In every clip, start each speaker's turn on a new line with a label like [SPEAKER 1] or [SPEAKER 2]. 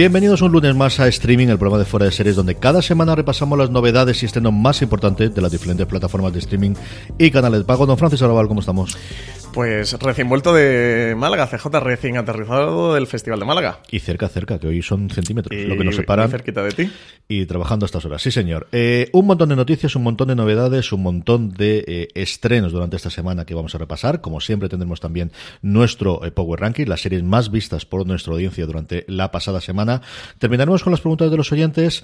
[SPEAKER 1] Bienvenidos un lunes más a Streaming, el programa de fuera de series, donde cada semana repasamos las novedades y estrenos más importantes de las diferentes plataformas de streaming y canales de pago. Don Francis Arrabal, ¿cómo estamos?
[SPEAKER 2] Pues recién vuelto de Málaga, CJ recién aterrizado del Festival de Málaga.
[SPEAKER 1] Y cerca, cerca, que hoy son centímetros,
[SPEAKER 2] Y
[SPEAKER 1] lo que nos
[SPEAKER 2] muy
[SPEAKER 1] separan.
[SPEAKER 2] cerquita de ti.
[SPEAKER 1] Y trabajando a estas horas. Sí, señor. Eh, un montón de noticias, un montón de novedades, un montón de eh, estrenos durante esta semana que vamos a repasar. Como siempre, tendremos también nuestro eh, Power Ranking, las series más vistas por nuestra audiencia durante la pasada semana. Terminaremos con las preguntas de los oyentes.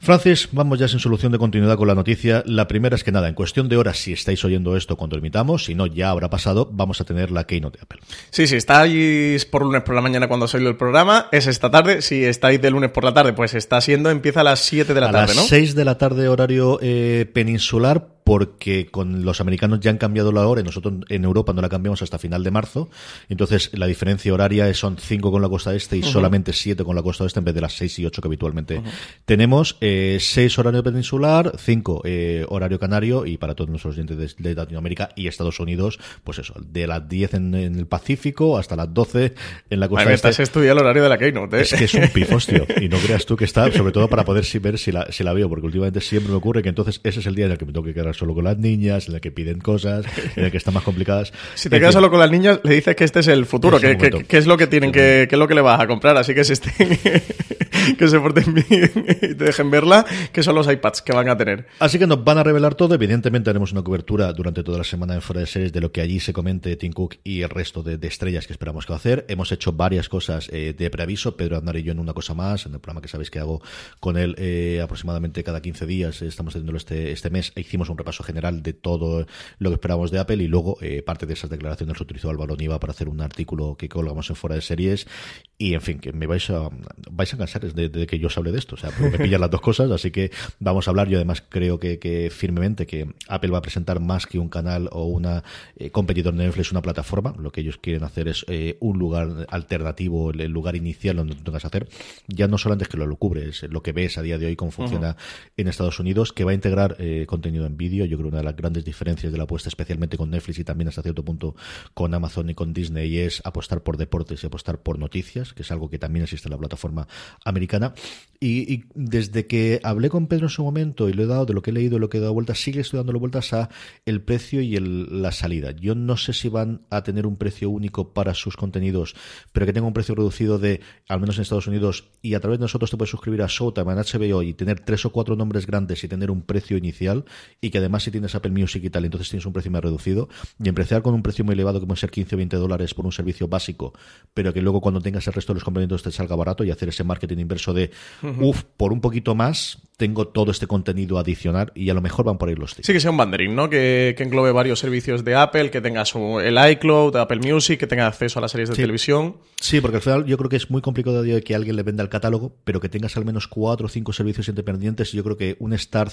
[SPEAKER 1] Francis, vamos ya sin solución de continuidad con la noticia. La primera es que nada, en cuestión de horas, si estáis oyendo esto cuando emitamos, si no, ya habrá pasado, vamos a tener la Keynote de Apple.
[SPEAKER 2] Sí, si estáis por lunes por la mañana cuando soy el programa, es esta tarde. Si estáis de lunes por la tarde, pues está siendo, empieza a las 7 de la
[SPEAKER 1] a
[SPEAKER 2] tarde,
[SPEAKER 1] las
[SPEAKER 2] ¿no?
[SPEAKER 1] 6 de la tarde horario eh, peninsular porque con los americanos ya han cambiado la hora y nosotros en Europa no la cambiamos hasta final de marzo. Entonces la diferencia horaria son 5 con la costa este y solamente 7 con la costa oeste en vez de las 6 y 8 que habitualmente tenemos. 6 horario peninsular, 5 horario canario y para todos nuestros oyentes de, de Latinoamérica y Estados Unidos, pues eso, de las 10 en, en el Pacífico hasta las 12 en la costa
[SPEAKER 2] Ay, me
[SPEAKER 1] este.
[SPEAKER 2] estás estudiando el horario de la Keynote, ¿eh?
[SPEAKER 1] Es que es un pifostio. Y no creas tú que está, sobre todo para poder si- ver si la, si la veo, porque últimamente siempre me ocurre que entonces ese es el día en el que me tengo que quedar solo con las niñas, en el que piden cosas, en el que están más complicadas.
[SPEAKER 2] Si te
[SPEAKER 1] En
[SPEAKER 2] quedas
[SPEAKER 1] fin,
[SPEAKER 2] solo con las niñas, le dices que este es el futuro, que, que- que es lo que tienen que, que es lo que le vas a comprar. Así que se estén, que se porten bien y te dejen verla, que son los iPads que van a tener.
[SPEAKER 1] Así que nos van a revelar todo. Evidentemente haremos una cobertura durante toda la semana en Fuera de Series de lo que allí se comente Tim Cook y el resto de, de estrellas que esperamos que va a hacer. Hemos hecho varias cosas eh, de preaviso, Pedro Aznar y yo en una cosa más, en el programa que sabéis que hago con él eh, aproximadamente cada 15 días. eh, Estamos haciéndolo este, este mes. Hicimos un repaso general de todo lo que esperábamos de Apple y luego eh, parte de esas declaraciones lo utilizó Álvaro Niva para hacer un artículo que colgamos en Fuera de Series. Y en fin, que me vais a, vais a cansar de, de que yo os hable de esto. O sea, me pillan las dos cosas, así que vamos a hablar. Yo además creo que, que firmemente que Apple va a presentar más que un canal o una eh, competidor de Netflix, una plataforma. Lo que ellos quieren hacer es eh, un lugar alternativo, el, el lugar inicial donde tú tengas que hacer. Ya no solamente es que lo, lo cubre, es lo que ves a día de hoy, cómo funciona en Estados Unidos, que va a integrar eh, contenido en vídeo. Yo creo que una de las grandes diferencias de la apuesta, especialmente con Netflix y también hasta cierto punto con Amazon y con Disney, es apostar por deportes y apostar por noticias, que es algo que también existe en la plataforma americana. Y, y desde que hablé con Pedro en su momento y lo he dado de lo que he leído lo que he dado vueltas, sigue estoy dándole vueltas a el precio y el- la salida. Yo no sé si van a tener un precio único para sus contenidos, pero que tenga un precio reducido de, al menos en Estados Unidos, y a través de nosotros te puedes suscribir a Showtime, a HBO y tener tres o cuatro nombres grandes y tener un precio inicial, y que además si tienes Apple Music y tal, entonces tienes un precio más reducido, y empezar con un precio muy elevado que puede ser 15 o 20 dólares por un servicio básico, pero que luego cuando tengas el resto de los complementos te salga barato y hacer ese marketing inverso de, uff, por un poquito más tengo todo este contenido adicional y a lo mejor van por ahí los tiros.
[SPEAKER 2] Sí, que sea un banderín, ¿no? Que, que englobe varios servicios de Apple, que tenga su, el iCloud, Apple Music, que tenga acceso a las series de
[SPEAKER 1] Sí.
[SPEAKER 2] televisión.
[SPEAKER 1] Sí, porque al final yo creo que es muy complicado de hoy que alguien le venda el catálogo, pero que tengas al menos cuatro o cinco servicios independientes. Yo creo que un Start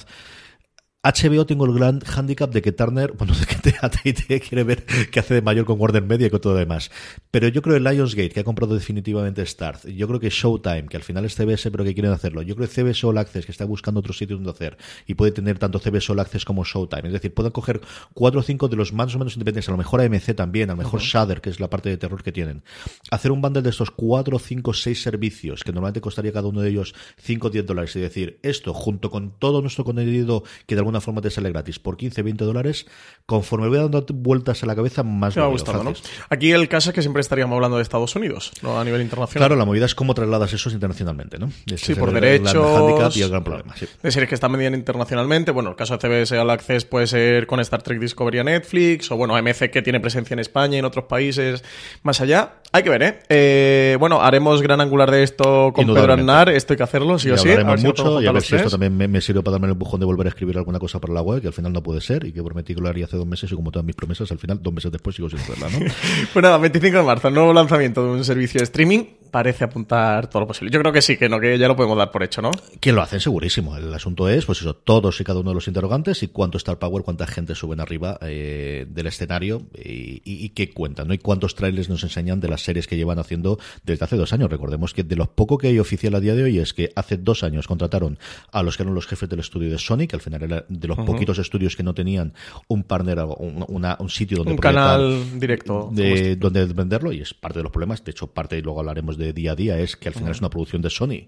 [SPEAKER 1] HBO tengo el gran handicap de que Turner, bueno, de que AT&T quiere ver qué hace de mayor con Warner Media y con todo lo demás. Pero yo creo que Lionsgate, que ha comprado definitivamente Starz, yo creo que Showtime, que al final es CBS, pero que quieren hacerlo. Yo creo que CBS All Access, que está buscando otro sitio donde hacer, y puede tener tanto CBS All Access como Showtime. Es decir, pueden coger cuatro o cinco de los más o menos independientes, a lo mejor AMC también, a lo mejor Shudder, que es la parte de terror que tienen. Hacer un bundle de estos cuatro, cinco, seis servicios, que normalmente costaría cada uno de ellos 5 o 10 dólares, y decir, esto junto con todo nuestro contenido que de alguna forma te sale gratis por 15, 20 dólares, conforme voy dando vueltas a la cabeza, más
[SPEAKER 2] Me
[SPEAKER 1] veo,
[SPEAKER 2] gustado, ¿no? Aquí el caso es que siempre estaríamos hablando de Estados Unidos, no a nivel internacional.
[SPEAKER 1] Claro, la movida es cómo trasladas eso internacionalmente, ¿no? Ese
[SPEAKER 2] Sí,
[SPEAKER 1] es
[SPEAKER 2] por
[SPEAKER 1] el-
[SPEAKER 2] derechos.
[SPEAKER 1] y el gran problema. sí.
[SPEAKER 2] De series que están vendiendo internacionalmente. Bueno, el caso de CBS All Access puede ser con Star Trek Discovery a Netflix, o bueno, AMC que tiene presencia en España y en otros países más allá. Hay que ver, ¿eh? Eh, bueno, haremos gran angular de esto con Pedro. Aznar. Esto hay que hacerlo, sí
[SPEAKER 1] Y
[SPEAKER 2] o sí. A
[SPEAKER 1] hablaremos
[SPEAKER 2] ver si lo
[SPEAKER 1] mucho y a ver si esto también me, me sirve para darme el empujón de volver a escribir alguna cosa para la web, que al final no puede ser y que prometí que lo haría hace dos meses y como todas mis promesas, al final, dos meses después sigo sin hacerla, ¿no?
[SPEAKER 2] Pues nada, 25 de marzo, nuevo lanzamiento de un servicio de streaming. Parece apuntar todo lo posible. Yo creo que sí, que no, que ya lo podemos dar por hecho, ¿no?
[SPEAKER 1] que lo hacen segurísimo. El asunto es, pues eso, todos y cada uno de los interrogantes y cuánto Star Power, cuánta gente suben arriba eh, del escenario y, y- y qué cuentan, ¿no? Y cuántos trailers nos enseñan de las series que llevan haciendo desde hace dos años. Recordemos que de lo poco que hay oficial a día de hoy es que hace dos años contrataron a los que eran los jefes del estudio de Sony, que al final era de los poquitos estudios que no tenían un partner, o un, una- un sitio donde
[SPEAKER 2] Un canal directo.
[SPEAKER 1] de donde venderlo y es parte de los problemas. De hecho, parte, y luego hablaremos de día a día, es que al final es una producción de Sony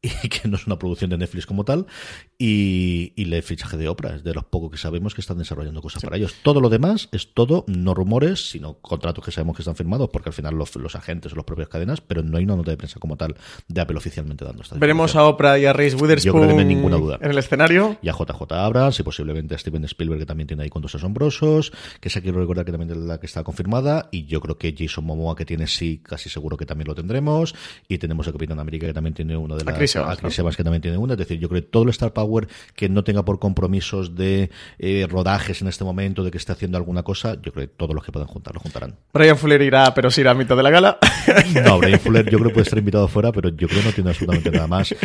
[SPEAKER 1] y que no es una producción de Netflix como tal. Y, y el fichaje de Oprah es de los pocos que sabemos que están desarrollando cosas para ellos. Todo lo demás es todo, no rumores, sino contratos que sabemos que están firmados, porque al final los, los agentes o las propias cadenas, pero no hay una nota de prensa como tal de Apple oficialmente dando esta
[SPEAKER 2] Veremos a. Oprah y a Reese Witherspoon
[SPEAKER 1] Yo creo que no hay ninguna duda.
[SPEAKER 2] en el escenario.
[SPEAKER 1] Y a JJ Abrams y posiblemente a Steven Spielberg, que también tiene ahí cuentos asombrosos, que esa quiero recordar que también es la que está confirmada, y yo creo que Jason Momoa, que tiene sí, casi seguro que también lo tendremos, y tenemos a Capitán América, que también tiene una de las...
[SPEAKER 2] Chris Evans,
[SPEAKER 1] a Chris. Evans, que también tiene una, es decir, yo creo que todo el Star Power que no tenga por compromisos de eh, rodajes en este momento, de que esté haciendo alguna cosa, yo creo que todos los que puedan juntar lo juntarán.
[SPEAKER 2] Brian Fuller irá, pero sí irá a mitad de la gala.
[SPEAKER 1] No, Brian Fuller yo creo que puede estar invitado fuera, pero yo creo que no tiene absolutamente nada más.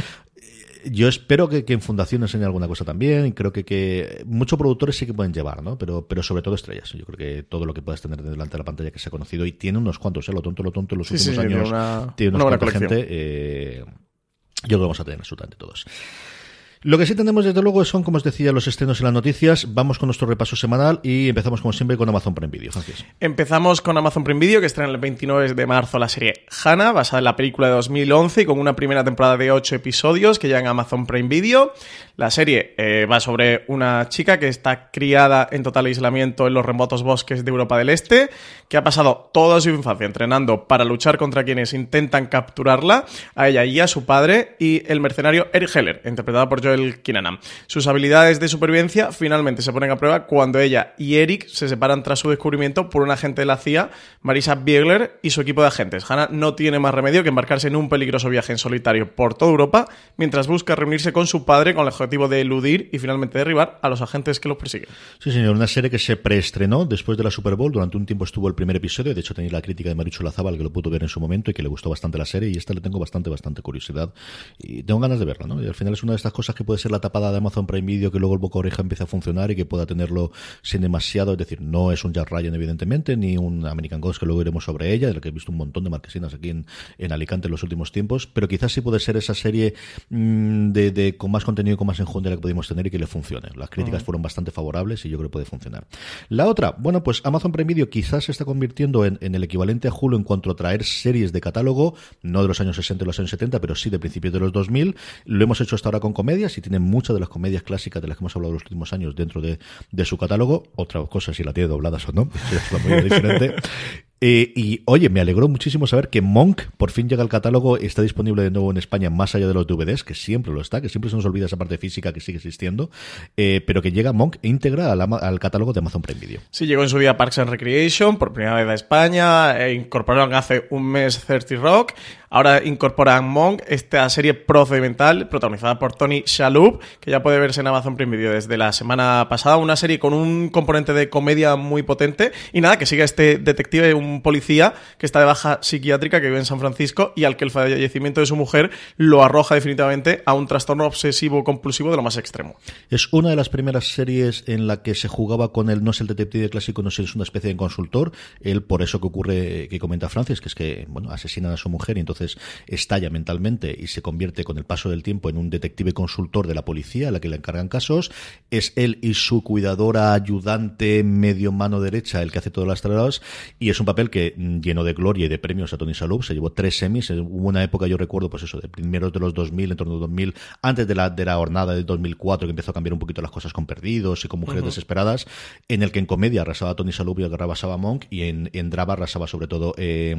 [SPEAKER 1] Yo espero que, que en Fundación enseñe alguna cosa también. y Creo que, que muchos productores sí que pueden llevar, ¿no? Pero, pero sobre todo estrellas. Yo creo que todo lo que puedas tener delante de la pantalla que se ha conocido y tiene unos cuantos, ¿eh? Lo tonto, lo tonto, en los
[SPEAKER 2] Sí,
[SPEAKER 1] últimos
[SPEAKER 2] sí, tiene
[SPEAKER 1] años
[SPEAKER 2] una-
[SPEAKER 1] tiene
[SPEAKER 2] una
[SPEAKER 1] unos
[SPEAKER 2] buena
[SPEAKER 1] cuanta
[SPEAKER 2] colección.
[SPEAKER 1] gente. eh, yo creo que vamos a tener absolutamente todos. Lo que sí tenemos, desde luego, son, como os decía, los estrenos y las noticias. Vamos con nuestro repaso semanal y empezamos, como siempre, con Amazon Prime Video. Francis.
[SPEAKER 2] Empezamos con Amazon Prime Video, que estrena el 29 de marzo la serie Hannah, basada en la película de 2011 y con una primera temporada de 8 episodios que llegan a Amazon Prime Video. La serie eh, va sobre una chica que está criada en total aislamiento en los remotos bosques de Europa del Este, que ha pasado toda su infancia entrenando para luchar contra quienes intentan capturarla, a ella y a su padre, y el mercenario Eric Heller, interpretado por Joel Kinnaman. Sus habilidades de supervivencia finalmente se ponen a prueba cuando ella y Eric se separan tras su descubrimiento por un agente de la CIA, Marisa Biegler, y su equipo de agentes. Hannah no tiene más remedio que embarcarse en un peligroso viaje en solitario por toda Europa, mientras busca reunirse con su padre con el objetivo de eludir y finalmente derribar a los agentes que los persiguen.
[SPEAKER 1] Sí, señor, una serie que se preestrenó después de la Super Bowl. Durante un tiempo estuvo el primer episodio. De hecho, tenéis la crítica de Marichu Lazábal, que lo pudo ver en su momento y que le gustó bastante la serie. Y esta le tengo bastante, bastante curiosidad. Y tengo ganas de verla, ¿no? Y al final es una de estas cosas que puede ser la tapada de Amazon Prime Video, que luego el boca oreja empieza a funcionar y que pueda tenerlo sin demasiado. Es decir, no es un Jack Ryan, evidentemente, ni un American Ghost, que luego iremos sobre ella, de la que he visto un montón de marquesinas aquí en, en Alicante en los últimos tiempos. Pero quizás sí puede ser esa serie mm, de, de- con más contenido y con más enjundia la que pudimos tener y que le funcione. Las críticas fueron bastante favorables y yo creo que puede funcionar. La otra, bueno, pues Amazon Prime Video quizás se está convirtiendo en, en el equivalente a Hulu en cuanto a traer series de catálogo, no de los años 60 y los años 70, pero sí de principios de los 2000. Lo hemos hecho hasta ahora con comedias y tiene muchas de las comedias clásicas de las que hemos hablado los últimos años dentro de, de su catálogo. Otra cosa si la tiene dobladas o no, es una muy diferente. Eh, y oye, me alegró muchísimo saber que Monk por fin llega al catálogo está disponible de nuevo en España más allá de los DVDs, que siempre lo está, que siempre se nos olvida esa parte física que sigue existiendo, eh, pero que llega Monk al, ama- al catálogo de Amazon Prime Video.
[SPEAKER 2] Sí, llegó en su día Parks and Recreation, por primera vez a España, e incorporaron hace un mes 30 Rock, ahora incorporan Monk, esta serie procedimental protagonizada por Tony Shalhoub, que ya puede verse en Amazon Prime Video desde la semana pasada, una serie con un componente de comedia muy potente, y nada, que sigue este detective un policía que está de baja psiquiátrica que vive en San Francisco y al que el fallecimiento de su mujer lo arroja definitivamente a un trastorno obsesivo compulsivo de lo más extremo.
[SPEAKER 1] Es una de las primeras series en la que se jugaba con el no es el detective clásico, no es una especie de consultor. Él, por eso que ocurre, que comenta Francis, que es que, bueno, asesinan a su mujer y entonces estalla mentalmente y se convierte con el paso del tiempo en un detective consultor de la policía a la que le encargan casos. Es él y su cuidadora ayudante medio mano derecha el que hace todas las tareas y es un papel que mm, lleno de gloria y de premios a Tony Salub. Se llevó tres semis. Eh, Hubo una época, yo recuerdo, pues eso, de primeros de los 2000, en torno a 2000, antes de la, de la jornada del 2004, que empezó a cambiar un poquito las cosas con Perdidos y con Mujeres Desesperadas, en el que en comedia arrasaba Tony Salub y arrasaba Monk y en, en drama arrasaba sobre todo eh,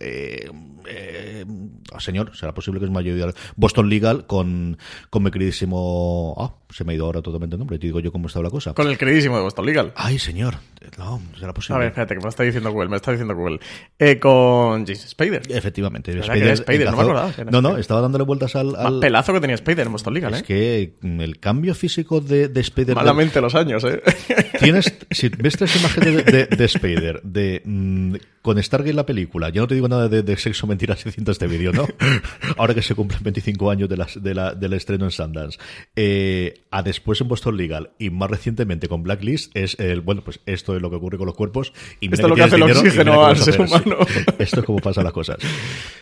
[SPEAKER 1] eh, eh, ah, señor, será posible que es mayor Boston Legal con, con mi queridísimo ah, se me ha ido ahora totalmente el nombre, te digo yo cómo estaba la cosa.
[SPEAKER 2] Con el queridísimo de Boston Legal.
[SPEAKER 1] Ay, señor, no, será posible.
[SPEAKER 2] A ver, espérate, que me está diciendo Google, me está diciendo Google. Eh, con James Spader.
[SPEAKER 1] Efectivamente.
[SPEAKER 2] ¿Verdad que era Spider? No me acordaba
[SPEAKER 1] no, no, estaba dándole vueltas al...
[SPEAKER 2] Más
[SPEAKER 1] al-
[SPEAKER 2] pelazo que tenía Spider en Boston Legal,
[SPEAKER 1] es
[SPEAKER 2] ¿eh?
[SPEAKER 1] que mm, el cambio físico de, de Spider...
[SPEAKER 2] Malamente los años, ¿eh?
[SPEAKER 1] Tienes, si ves tres imágenes de, de, de Spider, de mm, con Stargate la película, ya no te digo nada de, de sexo, mentiras y cintas de vídeo, ¿no? Ahora que se cumplen 25 años de las- de la- del estreno en Sundance. Eh, a después en Boston Legal y más recientemente con Blacklist es el, bueno, pues esto es lo que ocurre con los cuerpos. Y
[SPEAKER 2] Esto es lo que hace el oxígeno al
[SPEAKER 1] a
[SPEAKER 2] ser
[SPEAKER 1] hacer, sí.
[SPEAKER 2] humano.
[SPEAKER 1] Esto es como pasan las cosas.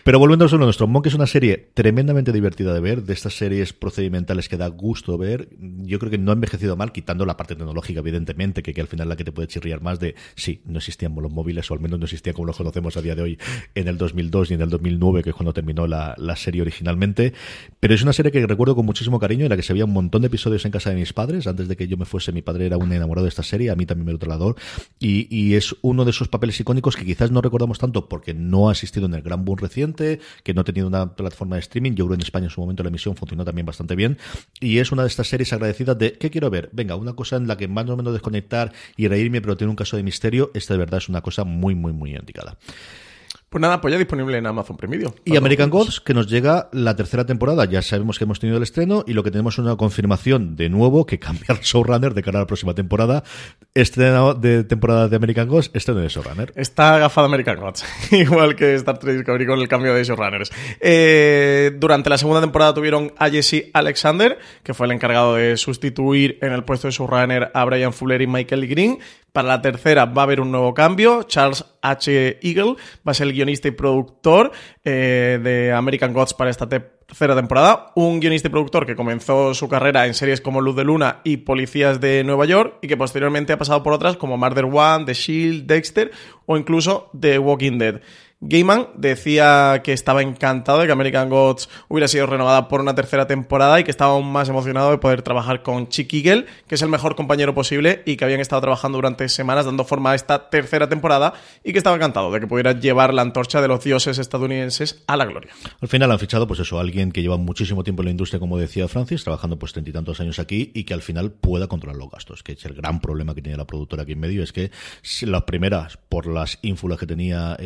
[SPEAKER 1] Pero volviendo a lo nuestro, Monk es una serie tremendamente divertida de ver, de estas series procedimentales que da gusto ver. Yo creo que no ha envejecido mal, quitando la parte tecnológica, evidentemente, que, que al final es la que te puede chirriar más de, sí, no existían los móviles, o al menos no existían como los conocemos a día de hoy en el 2002 y en el 2009, que es cuando terminó la, la serie originalmente. Pero es una serie que recuerdo con muchísimo cariño, en la que se veía un montón de episodios en casa de mis padres. Antes de que yo me fuese, mi padre era un enamorado de esta serie, a mí también me lo trasladó. Y, es uno de esos papeles icónicos que quizás no recordamos tanto porque no ha existido en el gran boom reciente, que no ha tenido una plataforma de streaming. Yo creo en España en su momento la emisión funcionó también bastante bien. Y es una de estas series agradecidas de, ¿qué quiero ver? Venga, una cosa en la que más o menos desconectar y reírme, pero tiene un caso de misterio. Esta de verdad es una cosa muy, muy, muy indicada.
[SPEAKER 2] Pues nada, pues ya disponible en Amazon Prime Video.
[SPEAKER 1] Y American Gods, que nos llega la tercera temporada. Ya sabemos que hemos tenido el estreno y lo que tenemos es una confirmación de nuevo que cambia el showrunner de cara a la próxima temporada. Estreno de temporada de American Gods, estreno de showrunner.
[SPEAKER 2] Está agafado American Gods, igual que Star Trek Discovery con el cambio de showrunners. Eh, durante la segunda temporada tuvieron a Jesse Alexander, que fue el encargado de sustituir en el puesto de showrunner a Brian Fuller y Michael Green. Para la tercera va a haber un nuevo cambio. Charles H. Eagle va a ser el guionista y productor eh, de American Gods para esta te- tercera temporada. Un guionista y productor que comenzó su carrera en series como Luz de Luna y Policías de Nueva York y que posteriormente ha pasado por otras como Murder One, The Shield, Dexter o incluso The Walking Dead. Gaiman decía que estaba encantado de que American Gods hubiera sido renovada por una tercera temporada y que estaba aún más emocionado de poder trabajar con Chick Eagle, que es el mejor compañero posible y que habían estado trabajando durante semanas dando forma a esta tercera temporada y que estaba encantado de que pudiera llevar la antorcha de los dioses estadounidenses a la gloria.
[SPEAKER 1] Al final han fichado, pues eso, alguien que lleva muchísimo tiempo en la industria, como decía Francis, trabajando pues treinta y tantos años aquí y que al final pueda controlar los gastos, que es el gran problema que tiene la productora aquí en medio, es que las primeras, por las ínfulas que tenía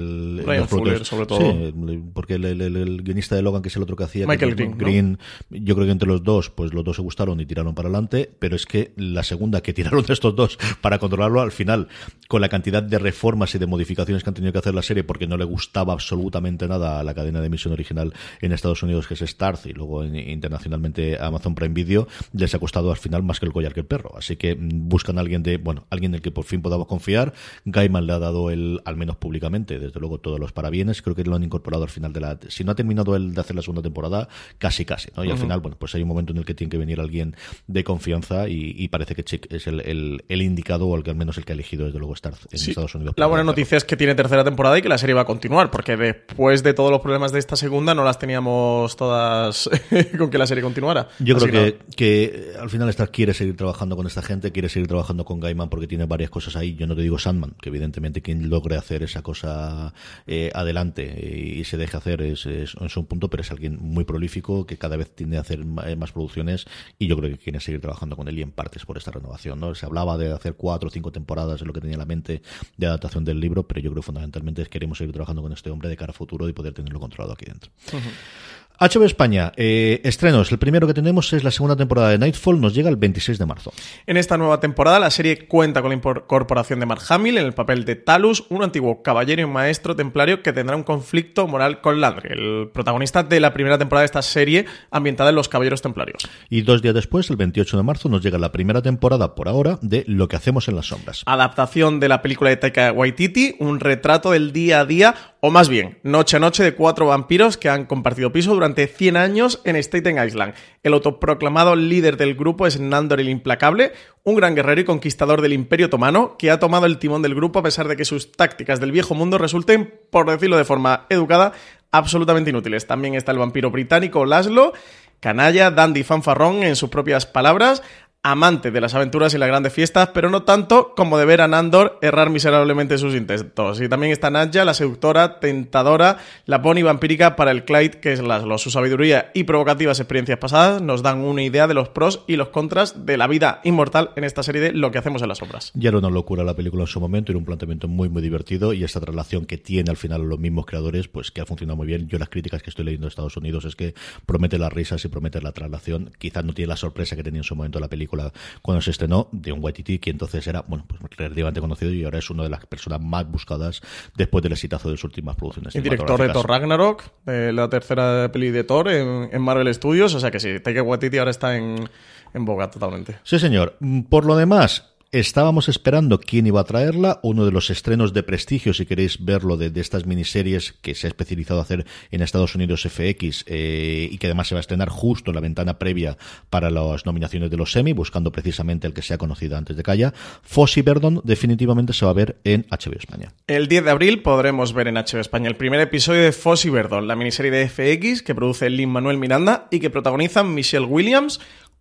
[SPEAKER 1] el... Productores-
[SPEAKER 2] Fuller, sobre todo.
[SPEAKER 1] Sí, porque el, el- el- el guionista de Logan, que es el otro que hacía...
[SPEAKER 2] Michael
[SPEAKER 1] que-
[SPEAKER 2] Green, ¿no?
[SPEAKER 1] yo creo que entre los dos, pues los dos se gustaron y tiraron para adelante, pero es que la segunda que tiraron de estos dos para controlarlo al final, con la cantidad de reformas y de modificaciones que han tenido que hacer la serie porque no le gustaba absolutamente nada a la cadena de emisión original en Estados Unidos, que es Starz, y luego en- internacionalmente Amazon Prime Video, les ha costado al final más que el collar que el perro. Así que buscan a alguien de, bueno, alguien del que por fin podamos confiar. Gaiman le ha dado el, al menos públicamente, desde luego todos los parabienes. Creo que lo han incorporado al final de la, si no ha terminado él de hacer la segunda temporada, casi casi, ¿no? Y al final, bueno, pues hay un momento en el que tiene que venir alguien de confianza y, y parece que Chick es el, el, el indicado o el que al menos el que ha elegido desde luego Starz en
[SPEAKER 2] Sí.
[SPEAKER 1] Estados Unidos.
[SPEAKER 2] La buena noticia es que tiene tercera temporada y que la serie va a continuar, porque después de todos los problemas de esta segunda no las teníamos todas con que la serie continuara.
[SPEAKER 1] Yo
[SPEAKER 2] Así
[SPEAKER 1] creo
[SPEAKER 2] que
[SPEAKER 1] que, que al final Stark quiere seguir trabajando con esta gente, quiere seguir trabajando con Gaiman porque tiene varias cosas ahí. Yo no te digo Sandman, que evidentemente quien logre hacer esa cosa eh, adelante eh, y se deje hacer es, es, un punto, pero es alguien muy prolífico que cada vez tiende a hacer eh, más producciones y yo creo que quiere seguir trabajando con él y en partes por esta renovación. ¿no? Se hablaba de hacer cuatro o cinco temporadas, es lo que tenía en la mente de adaptación del libro, pero yo creo fundamentalmente queremos seguir trabajando con este hombre de cara a futuro y poder tenerlo controlado aquí dentro. HBO España, eh, estrenos. El primero que tenemos es la segunda temporada de Nightfall, nos llega el 26 de marzo.
[SPEAKER 2] En esta nueva temporada, la serie cuenta con la incorporación de Mark Hamill en el papel de Talus, un antiguo caballero y maestro templario que tendrá un conflicto moral con Landry, el protagonista de la primera temporada de esta serie ambientada en los caballeros templarios.
[SPEAKER 1] Y dos días después, el 28 de marzo, nos llega la primera temporada, por ahora, de Lo que hacemos en las sombras.
[SPEAKER 2] Adaptación de la película de Taika Waititi, un retrato del día a día, o más bien, noche a noche de cuatro vampiros que han compartido piso durante 100 años en Staten Island. El autoproclamado líder del grupo es Nandor el Implacable, un gran guerrero y conquistador del Imperio Otomano que ha tomado el timón del grupo a pesar de que sus tácticas del viejo mundo resulten, por decirlo de forma educada, absolutamente inútiles. También está el vampiro británico Laszlo, canalla, dandy fanfarrón en sus propias palabras, amante de las aventuras y las grandes fiestas, pero no tanto como de ver a Nandor errar miserablemente sus intentos. Y también está Nadja, la seductora, tentadora, la pony vampírica para el Clyde, que es Laszlo. Su sabiduría y provocativas experiencias pasadas nos dan una idea de los pros y los contras de la vida inmortal en esta serie de Lo que hacemos en las obras.
[SPEAKER 1] Ya era una locura la película en su momento, era un planteamiento muy, muy divertido y esta relación que tiene al final los mismos creadores, pues que ha funcionado muy bien. Yo las críticas que estoy leyendo de Estados Unidos es que promete las risas y promete la traslación. Quizás no tiene la sorpresa que tenía en su momento la película cuando se estrenó de un Waititi que entonces era, bueno, pues relativamente conocido y ahora es una de las personas más buscadas después del exitazo de sus últimas producciones.
[SPEAKER 2] El director de Thor Ragnarok, de la tercera peli de Thor en, en Marvel Studios, o sea que sí, Taika Waititi ahora está en, en boga totalmente.
[SPEAKER 1] Sí, señor. Mm, Por lo demás, estábamos esperando quién iba a traerla. Uno de los estrenos de prestigio, si queréis verlo, de, estas miniseries que se ha especializado a hacer en Estados Unidos FX eh, y que además se va a estrenar justo en la ventana previa para las nominaciones de los semi, buscando precisamente el que sea conocido antes de Calla. Fossi Verdon definitivamente se va a ver en HBO España.
[SPEAKER 2] El 10 de abril podremos ver en HBO España el primer episodio de Foss y Verdon, la miniserie de FX que produce Lin Manuel Miranda y que protagonizan Michelle Williams,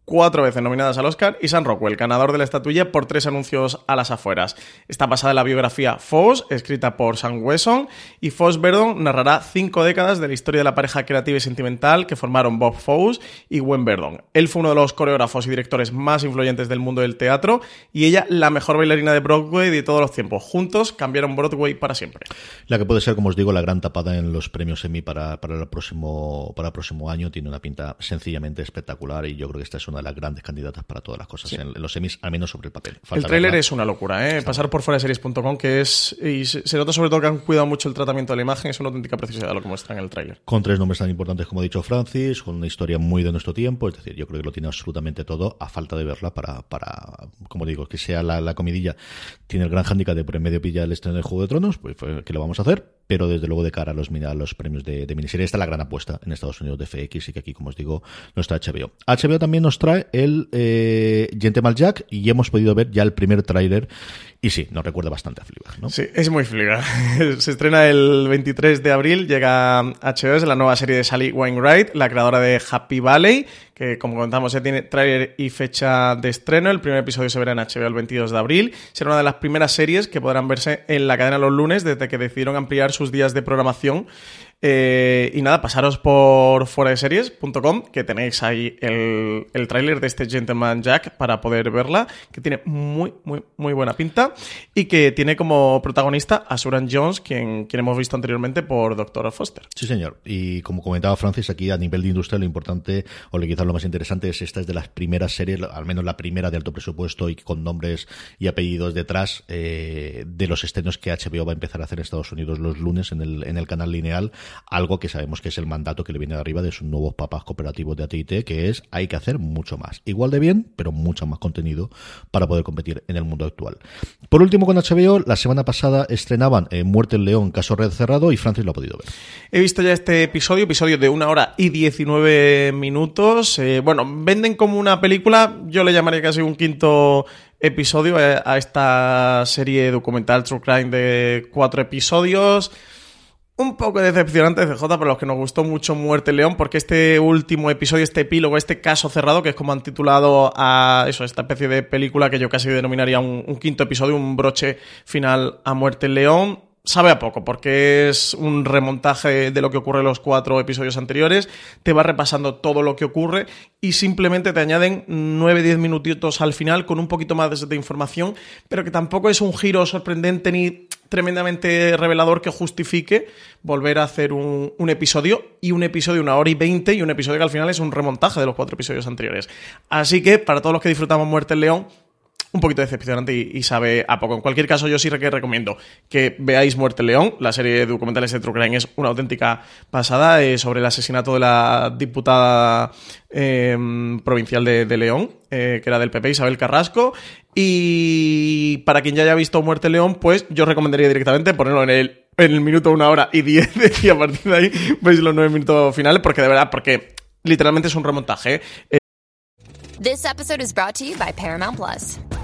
[SPEAKER 2] cuatro veces nominadas al Oscar, y Sam Rockwell, ganador de la estatuilla por tres anuncios a las afueras. Está basada en la biografía Foss, escrita por Sam Wesson, y Foss Verdon narrará cinco décadas de la historia de la pareja creativa y sentimental que formaron Bob Fosse y Gwen Verdon. Él fue uno de los coreógrafos y directores más influyentes del mundo del teatro, y ella la mejor bailarina de Broadway de todos los tiempos. Juntos cambiaron Broadway para siempre.
[SPEAKER 1] La que puede ser, como os digo, la gran tapada en los premios Emmy para, para, el, próximo, para el próximo año. Tiene una pinta sencillamente espectacular y yo creo que esta es una de las grandes candidatas para todas las cosas en, en los Emmys, al menos sobre el papel.
[SPEAKER 2] el
[SPEAKER 1] Falta
[SPEAKER 2] tráiler
[SPEAKER 1] verla.
[SPEAKER 2] es una locura, ¿eh? Pasar por foraseries.com, que es. Y se se nota sobre todo que han cuidado mucho el tratamiento de la imagen, es una auténtica preciosidad lo que muestran en el tráiler.
[SPEAKER 1] Con tres nombres tan importantes como ha dicho Francis, con una historia muy de nuestro tiempo, es decir, yo creo que lo tiene absolutamente todo, a falta de verla para, para como digo, que sea la, la comidilla. Tiene el gran hándicap de por en medio pilla el estreno del Juego de Tronos, pues pues, ¿qué lo vamos a hacer? Pero desde luego de cara a los, a los premios de, de miniserie, esta es la gran apuesta en Estados Unidos de FX y que aquí, como os digo, no está HBO. HBO también nos trae el eh, Gentleman Jack y hemos podido ver ya el primer tráiler y sí, nos recuerda bastante a Fleabag, ¿no?
[SPEAKER 2] Sí, es muy fliga. Se estrena el 23 de abril, llega HBO, es la nueva serie de Sally Wainwright, la creadora de Happy Valley, que como comentamos ya tiene tráiler y fecha de estreno. El primer episodio se verá en HBO el 22 de abril. Será una de las primeras series que podrán verse en la cadena los lunes desde que decidieron ampliar sus días de programación. Eh, y nada, pasaros por foradeseries.com que tenéis ahí el, el tráiler de este Gentleman Jack para poder verla, que tiene muy, muy, muy buena pinta y que tiene como protagonista a Suran Jones, quien, quien hemos visto anteriormente por Doctor Foster.
[SPEAKER 1] Sí, señor. Y como comentaba Francis, aquí a nivel de industria lo importante, o quizás lo más interesante, es esta es de las primeras series, al menos la primera de alto presupuesto y con nombres y apellidos detrás, eh, de los estrenos que HBO va a empezar a hacer en Estados Unidos los lunes en el, en el canal lineal, algo que sabemos que es el mandato que le viene de arriba de sus nuevos papas cooperativos de AT&T, que es hay que hacer mucho más. Igual de bien, pero mucho más contenido para poder competir en el mundo actual. Por último, con HBO, la semana pasada estrenaban eh, Muerte en León, caso Red Cerrado, y Francis lo ha podido ver.
[SPEAKER 2] He visto ya este episodio, episodio de una hora y 19 minutos. Eh, bueno, venden como una película, yo le llamaría casi un quinto episodio a, a esta serie documental True Crime de cuatro episodios. Un poco decepcionante CJ para los que nos gustó mucho Muerte León, porque este último episodio, este epílogo, este caso cerrado, que es como han titulado a eso, esta especie de película que yo casi denominaría un, un quinto episodio, un broche final a Muerte León, sabe a poco, porque es un remontaje de lo que ocurre en los cuatro episodios anteriores, te va repasando todo lo que ocurre y simplemente te añaden 9-10 minutitos al final con un poquito más de información, pero que tampoco es un giro sorprendente ni tremendamente revelador que justifique volver a hacer un, un episodio y un episodio una hora y veinte y un episodio que al final es un remontaje de los cuatro episodios anteriores. Así que para todos los que disfrutamos Muerte el León, un poquito decepcionante y, sabe a poco. En cualquier caso, yo sí que recomiendo que veáis Muerte León. La serie de documentales de True Crime es una auténtica pasada eh, sobre el asesinato de la diputada eh, provincial de, León, eh, que era del PP, Isabel Carrasco. Y para quien ya haya visto Muerte León, pues yo recomendaría directamente ponerlo en el, minuto una hora y diez y a partir de ahí veis los nueve minutos finales porque de verdad, porque literalmente es un remontaje. Eh,
[SPEAKER 3] This episode is brought to Paramount Plus.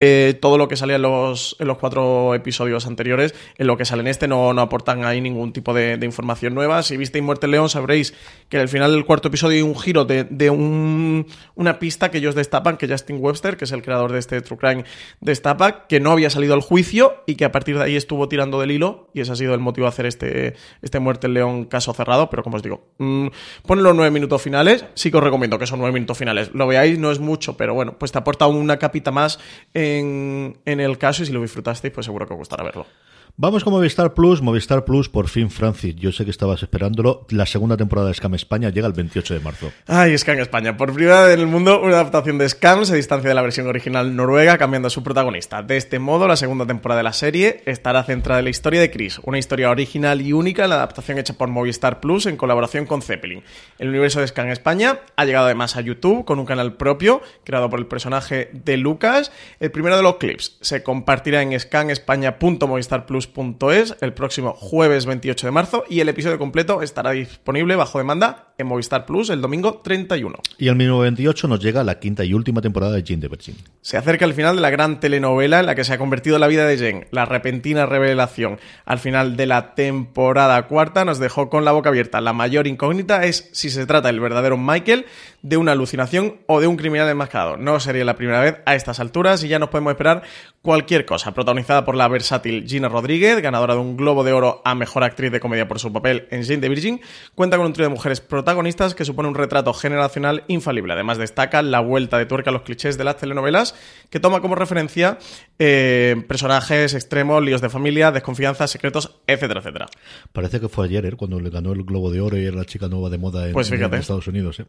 [SPEAKER 2] Eh, todo lo que salía en los, en los cuatro episodios anteriores, en lo que sale en este no, no aportan ahí ningún tipo de, información nueva. Si visteis Muerte León sabréis que al final del cuarto episodio hay un giro de, de un- una pista que ellos destapan, que Justin Webster, que es el creador de este True Crime, destapa, que no había salido al juicio y que a partir de ahí estuvo tirando del hilo y ese ha sido el motivo de hacer este, este Muerte León caso cerrado, pero como os digo, mm, ponen los nueve minutos finales, sí que os recomiendo que son nueve minutos finales. Lo veáis, no es mucho, pero bueno, pues te aporta una capita más en, en el caso y si lo disfrutasteis, pues seguro que os gustará verlo.
[SPEAKER 1] Vamos con Movistar Plus. Movistar Plus, por fin, Francis. Yo sé que estabas esperándolo. La segunda temporada de Scam España llega el 28 de marzo.
[SPEAKER 2] Ay, Scam España. Por primera vez en el mundo, una adaptación de Scam se distancia de la versión original noruega, cambiando a su protagonista. De este modo, la segunda temporada de la serie estará centrada en la historia de Chris, una historia original y única en la adaptación hecha por Movistar Plus en colaboración con Zeppelin. El universo de Scam España ha llegado además a YouTube con un canal propio, creado por el personaje de Lucas. El primero de los clips se compartirá en el próximo jueves 28 de marzo y el episodio completo estará disponible bajo demanda en Movistar Plus el domingo 31.
[SPEAKER 1] Y el mismo 28 nos llega la quinta y última temporada de Jane the Virgin.
[SPEAKER 2] Se acerca el final de la gran telenovela en la que se ha convertido la vida de Jen. La repentina revelación al final de la temporada cuarta nos dejó con la boca abierta. La mayor incógnita es si se trata del verdadero Michael, de una alucinación o de un criminal enmascarado. No sería la primera vez a estas alturas y ya nos podemos esperar cualquier cosa. Protagonizada por la versátil Gina Rodríguez, ganadora de un Globo de Oro a Mejor Actriz de Comedia por su papel en Jane the Virgin, cuenta con un trío de mujeres protagonistas que supone un retrato generacional infalible. Además destaca la vuelta de tuerca a los clichés de las telenovelas, que toma como referencia eh, personajes extremos, líos de familia, desconfianzas, secretos, etcétera, etcétera.
[SPEAKER 1] Parece que fue ayer, ¿eh? cuando le ganó el Globo de Oro y era la chica nueva de moda en,
[SPEAKER 2] Pues
[SPEAKER 1] en Estados Unidos. ¿eh?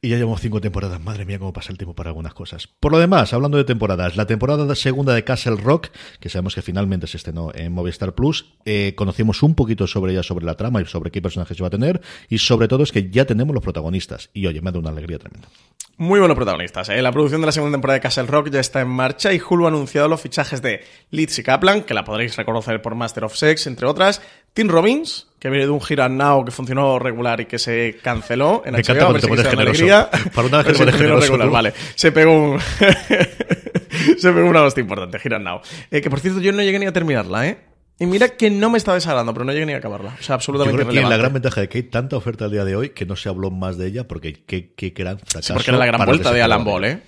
[SPEAKER 1] Y ya llevamos cinco temporadas. Madre mía, cómo pasa el tiempo para algunas cosas. Por lo demás, hablando de temporadas, la temporada segunda de Castle Rock, que sabemos que finalmente se estrenó en Movistar Plus, eh, conocimos un poquito sobre ella, sobre la trama y sobre qué personajes va a tener, y sobre todo es que ya tenemos los protagonistas. Y oye, me da una alegría tremenda.
[SPEAKER 2] Muy buenos protagonistas. ¿eh? La producción de la segunda temporada de Castle Rock ya está en marcha y Hulu ha anunciado los fichajes de Lizzie Kaplan, que la podréis reconocer por Master of Sex, entre otras, Tim Robbins, que viene de un and Now que funcionó regular y que se canceló en
[SPEAKER 1] Me
[SPEAKER 2] HBO,
[SPEAKER 1] encanta te pones generoso.
[SPEAKER 2] alegría.
[SPEAKER 1] Para una vez que te pones generoso
[SPEAKER 2] regular,
[SPEAKER 1] tú.
[SPEAKER 2] vale. Se pegó un... se pegó una hostia importante, Now. Eh, que por cierto, yo no llegué ni a terminarla, ¿eh? Y mira que no me está desagradando, pero no llegué ni a acabarla. O sea,
[SPEAKER 1] Yo
[SPEAKER 2] absolutamente
[SPEAKER 1] creo que la gran ventaja de que hay tanta oferta al día de hoy que no se habló más de ella porque qué, qué gran fracaso.
[SPEAKER 2] Sí, porque era la gran vuelta de Alan. Ball, ¿eh?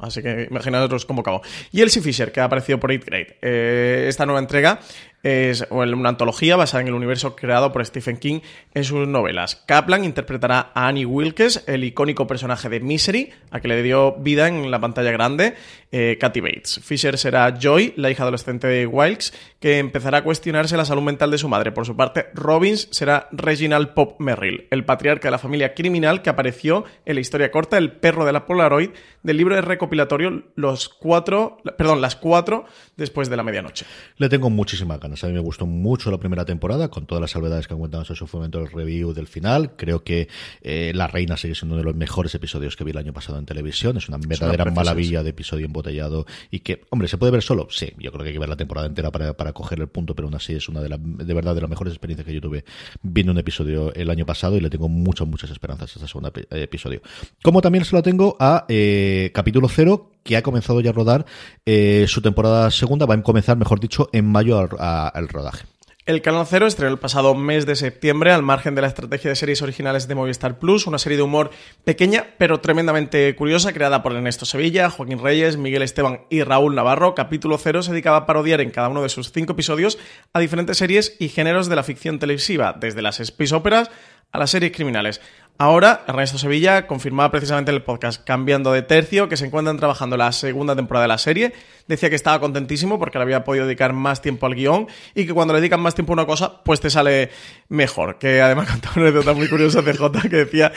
[SPEAKER 2] Así que imaginaos cómo acabó. Y Elsie Fisher, que ha aparecido por It Great. Eh, esta nueva entrega es una antología basada en el universo creado por Stephen King en sus novelas. Kaplan interpretará a Annie Wilkes, el icónico personaje de Misery, a que le dio vida en la pantalla grande, eh, Bates. Fisher será Joy, la hija adolescente de Wilkes, que empezará a cuestionarse la salud mental de su madre. Por su parte, Robbins será Reginald Pop Merrill, el patriarca de la familia criminal que apareció en la historia corta El perro de la Polaroid del libro de recopilatorio Los cuatro, perdón, las cuatro después de la medianoche.
[SPEAKER 1] Le tengo muchísimas ganas. A mí me gustó mucho la primera temporada, con todas las salvedades que han contado en su momento el review del final. Creo que eh, La Reina sigue siendo uno de los mejores episodios que vi el año pasado en televisión. Es una verdadera maravilla de episodio embotellado y que, hombre, ¿se puede ver solo? Sí, yo creo que hay que ver la temporada entera para, para coger el punto, pero aún así es una de, la, de verdad de las mejores experiencias que yo tuve viendo un episodio el año pasado y le tengo muchas, muchas esperanzas a este segundo epi- episodio. Como también se lo tengo a eh, capítulo cero, que ha comenzado ya a rodar eh, su temporada segunda, va a comenzar, mejor dicho, en mayo al, rodaje.
[SPEAKER 2] El Canal Cero estrenó el pasado mes de septiembre, al margen de la estrategia de series originales de Movistar Plus, una serie de humor pequeña pero tremendamente curiosa, creada por Ernesto Sevilla, Joaquín Reyes, Miguel Esteban y Raúl Navarro. Capítulo Cero se dedicaba a parodiar en cada uno de sus cinco episodios a diferentes series y géneros de la ficción televisiva, desde las space operas a las series criminales. Ahora, Ernesto Sevilla confirmaba precisamente en el podcast Cambiando de Tercio que se encuentran trabajando la segunda temporada de la serie. Decía que estaba contentísimo porque le había podido dedicar más tiempo al guion y que cuando le dedican más tiempo a una cosa, pues te sale mejor. Que además contaba una anécdota muy curiosa de Jota que decía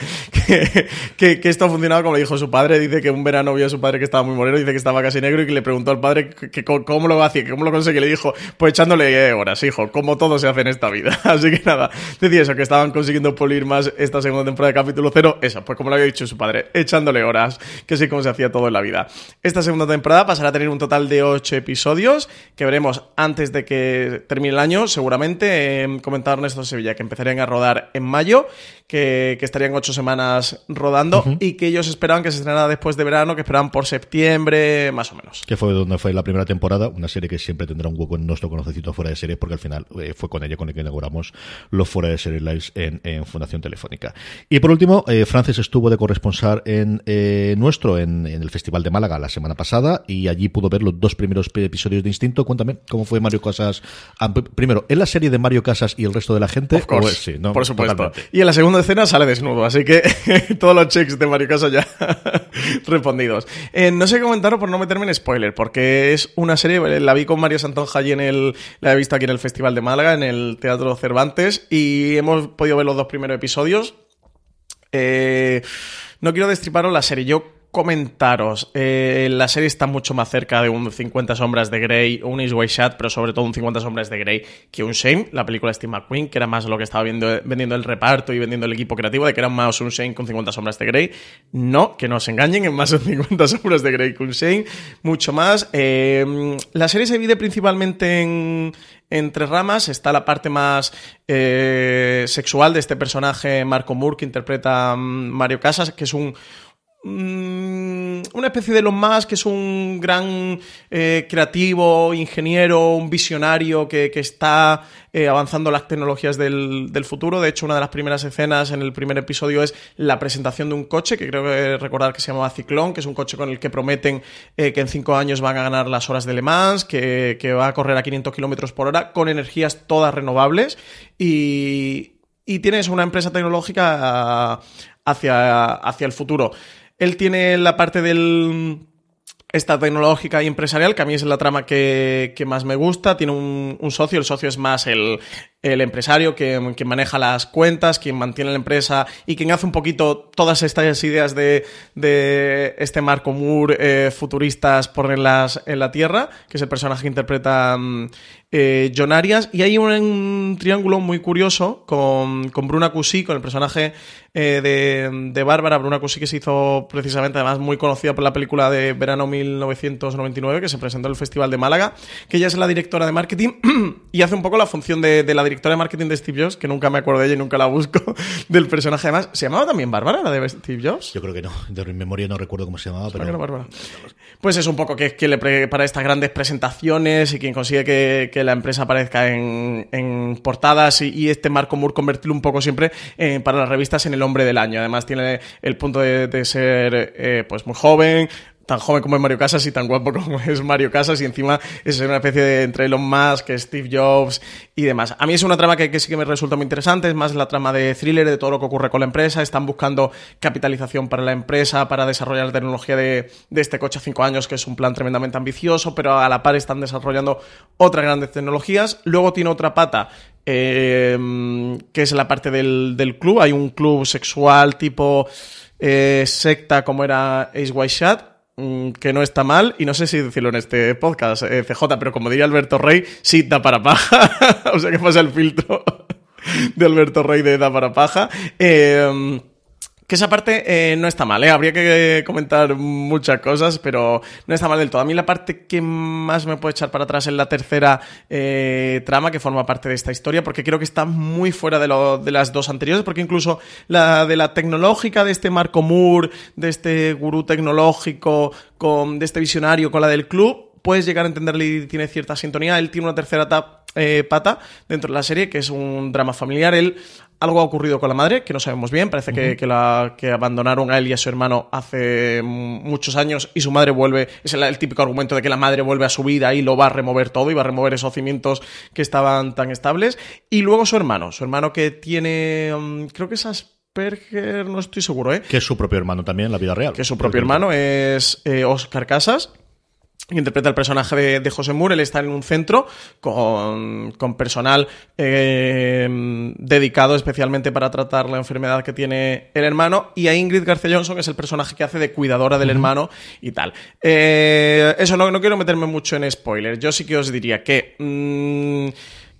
[SPEAKER 2] que, esto ha funcionado como le dijo su padre. Dice que un verano vio a su padre que estaba muy moreno, dice que estaba casi negro y que le preguntó al padre que, cómo lo hacía, cómo lo conseguía. Le dijo, pues echándole horas, hijo, como todo se hace en esta vida. Así que nada, decía eso, que estaban consiguiendo pulir más esta segunda temporada capítulo cero. Eso, pues como lo había dicho su padre, echándole horas, que sí como se hacía todo en la vida. Esta segunda temporada pasará a tener un total de ocho episodios que veremos antes de que termine el año, seguramente. Eh, comentaba Ernesto Sevilla que empezarían a rodar en mayo, que, que estarían ocho semanas rodando y que ellos esperaban que se estrenara después de verano, que esperaban por septiembre, más o menos.
[SPEAKER 1] que fue donde fue la primera temporada, una serie que siempre tendrá un hueco en nuestro conocimiento fuera de series, porque al final eh, fue con ella con el que inauguramos los fuera de series lives en, en Fundación Telefónica. Y por último, eh, Francis estuvo de corresponsal en eh, nuestro, en, en el Festival de Málaga la semana pasada, y allí pudo ver los dos primeros episodios de Instinto. Cuéntame, ¿cómo fue Mario Casas? Ah, primero, ¿es la serie de Mario Casas y el resto de la gente?
[SPEAKER 2] Of course,
[SPEAKER 1] ¿O es- sí, no?
[SPEAKER 2] por supuesto.
[SPEAKER 1] Totalmente.
[SPEAKER 2] Y en la segunda escena sale desnudo, así que todos los checks de Mario Casas ya respondidos. Eh, no sé comentaros por no meterme en spoiler, porque es una serie, eh, la vi con Mario Santonja allí en el, la he visto aquí en el Festival de Málaga, en el Teatro Cervantes, y hemos podido ver los dos primeros episodios. Eh, no quiero destriparos la serie, yo comentaros. eh, la serie está mucho más cerca de un 50 sombras de Grey, un Is White Shot, pero sobre todo un 50 sombras de Grey que un Shame, la película de Steve McQueen, que era más lo que estaba viendo, vendiendo el reparto y vendiendo el equipo creativo, de que era más un Shame con 50 sombras de Grey. No, que no se engañen, es más un 50 sombras de Grey que un Shame, mucho más. Eh, la serie se divide principalmente en, tres ramas. Está la parte más eh, sexual de este personaje, Marco Moore, que interpreta mm, Mario Casas, que es un una especie de Elon Musk, que es un gran eh, creativo, ingeniero, un visionario que, que está eh, avanzando las tecnologías del, del futuro. De hecho, una de las primeras escenas en el primer episodio es la presentación de un coche, que creo que recordar que se llamaba Ciclón, que es un coche con el que prometen eh, que en cinco años van a ganar las horas de Le Mans, que, que va a correr a 500 kilómetros por hora, con energías todas renovables. Y, y tienes una empresa tecnológica hacia, hacia el futuro. Él tiene la parte del esta tecnológica y empresarial, que a mí es la trama que, que más me gusta. Tiene un, socio, el socio es más el, el empresario que, maneja las cuentas, quien mantiene la empresa y quien hace un poquito todas estas ideas de, de este Marco Moore eh, futuristas ponerlas en la Tierra, que es el personaje que interpreta eh, John Arias. Y hay un, un triángulo muy curioso con, con Bruna Cusí, con el personaje eh, de, de Bárbara, Bruna Cusí, que se hizo precisamente, además, muy conocida por la película de verano 1999, que se presentó en el Festival de Málaga, que ella es la directora de marketing y hace un poco la función de, de, la directora de marketing de Steve Jobs, que nunca me acuerdo de ella y nunca la busco, del personaje. Además, ¿se llamaba también Bárbara, la de Steve Jobs?
[SPEAKER 1] Yo creo que no, de mi memoria no recuerdo cómo se llamaba, pero...
[SPEAKER 2] Bárbara. Pues es un poco que es quien le prepara estas grandes presentaciones y quien consigue que, que la empresa aparezca en, en portadas y, este Marco Moore convertirlo un poco siempre eh, para las revistas en el hombre del año. Además tiene el punto de, de ser eh, pues muy joven, tan joven como es Mario Casas y tan guapo como es Mario Casas y encima es una especie de entre Elon Musk, Steve Jobs y demás. A mí es una trama que, que sí que me resulta muy interesante, es más la trama de thriller, de todo lo que ocurre con la empresa, están buscando capitalización para la empresa, para desarrollar la tecnología de, de este coche a cinco años, que es un plan tremendamente ambicioso, pero a la par están desarrollando otras grandes tecnologías. Luego tiene otra pata eh, que es la parte del, del club. Hay un club sexual tipo eh, secta como era Ace White mm, que no está mal, y no sé si decirlo en este podcast, eh, CJ, pero como diría Alberto Rey, sí da para paja. o sea que pasa el filtro de Alberto Rey de da para paja. Eh, que esa parte eh, no está mal, ¿eh? Habría que comentar muchas cosas, pero no está mal del todo. A mí la parte que más me puede echar para atrás es la tercera eh, trama que forma parte de esta historia, porque creo que está muy fuera de, lo, de las dos anteriores, porque incluso la de la tecnológica de este Marco Moore, de este gurú tecnológico, con, de este visionario con la del club, puedes llegar a entenderle y tiene cierta sintonía. Él tiene una tercera eh, pata dentro de la serie, que es un drama familiar. Él algo ha ocurrido con la madre, que no sabemos bien. Parece que, que la, que abandonaron a él y a su hermano hace muchos años y su madre vuelve. Es el, el típico argumento de que la madre vuelve a su vida y lo va a remover todo y va a remover esos cimientos que estaban tan estables. Y luego su hermano, su hermano que tiene. mm, creo que es Asperger, no estoy seguro, ¿eh?
[SPEAKER 1] Que es su propio hermano también en la vida real.
[SPEAKER 2] que su propio hermano es eh, Oscar Casas. Que Interpreta el personaje de, de José Moore. Él está en un centro con, con personal eh, dedicado especialmente para tratar la enfermedad que tiene el hermano. Y a Ingrid García Johnson es el personaje que hace de cuidadora del hermano y tal. Eh, eso no, no quiero meterme mucho en spoilers. Yo sí que os diría que mm,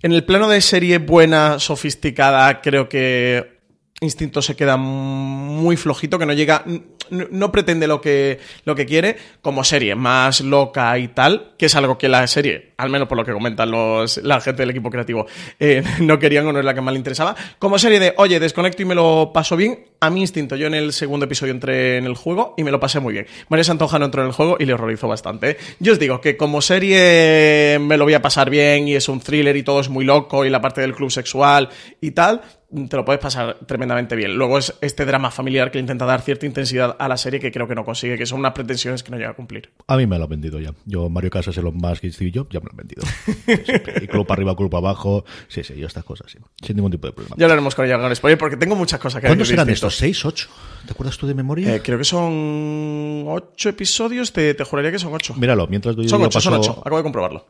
[SPEAKER 2] en el plano de serie buena, sofisticada, creo que Instinto se queda muy flojito, que no llega, no, pretende lo que, lo que quiere como serie, más loca y tal, que es algo que la serie, al menos por lo que comentan los, la gente del equipo creativo, eh, no querían o no es la que más le interesaba. Como serie de, oye, desconecto y me lo paso bien, a mi instinto, yo en el segundo episodio entré en el juego y me lo pasé muy bien. María Santoja no entró en el juego y le horrorizó bastante. ¿eh? Yo os digo que como serie me lo voy a pasar bien y es un thriller y todo es muy loco y la parte del club sexual y tal, te lo puedes pasar tremendamente bien. Luego es este drama familiar que intenta dar cierta intensidad a la serie que creo que no consigue, que son unas pretensiones que no llega a cumplir.
[SPEAKER 1] A mí me lo han vendido ya. Yo, Mario Casas, Elon Musk y Steve ya lo han vendido. Siempre. Y club para arriba, club para abajo. Sí, sí, yo estas cosas, sí. Sin ningún tipo de problema.
[SPEAKER 2] Ya hablaremos con ella con spoiler porque tengo muchas cosas que
[SPEAKER 1] ¿Cuántos
[SPEAKER 2] distintos.
[SPEAKER 1] estos? ¿Seis, ocho? ¿Te acuerdas tú de memoria?
[SPEAKER 2] Eh, creo que son ocho episodios, te, te juraría que son ocho.
[SPEAKER 1] Míralo, mientras doy
[SPEAKER 2] son
[SPEAKER 1] yo
[SPEAKER 2] ocho, son
[SPEAKER 1] paso-
[SPEAKER 2] ocho. Acabo de comprobarlo.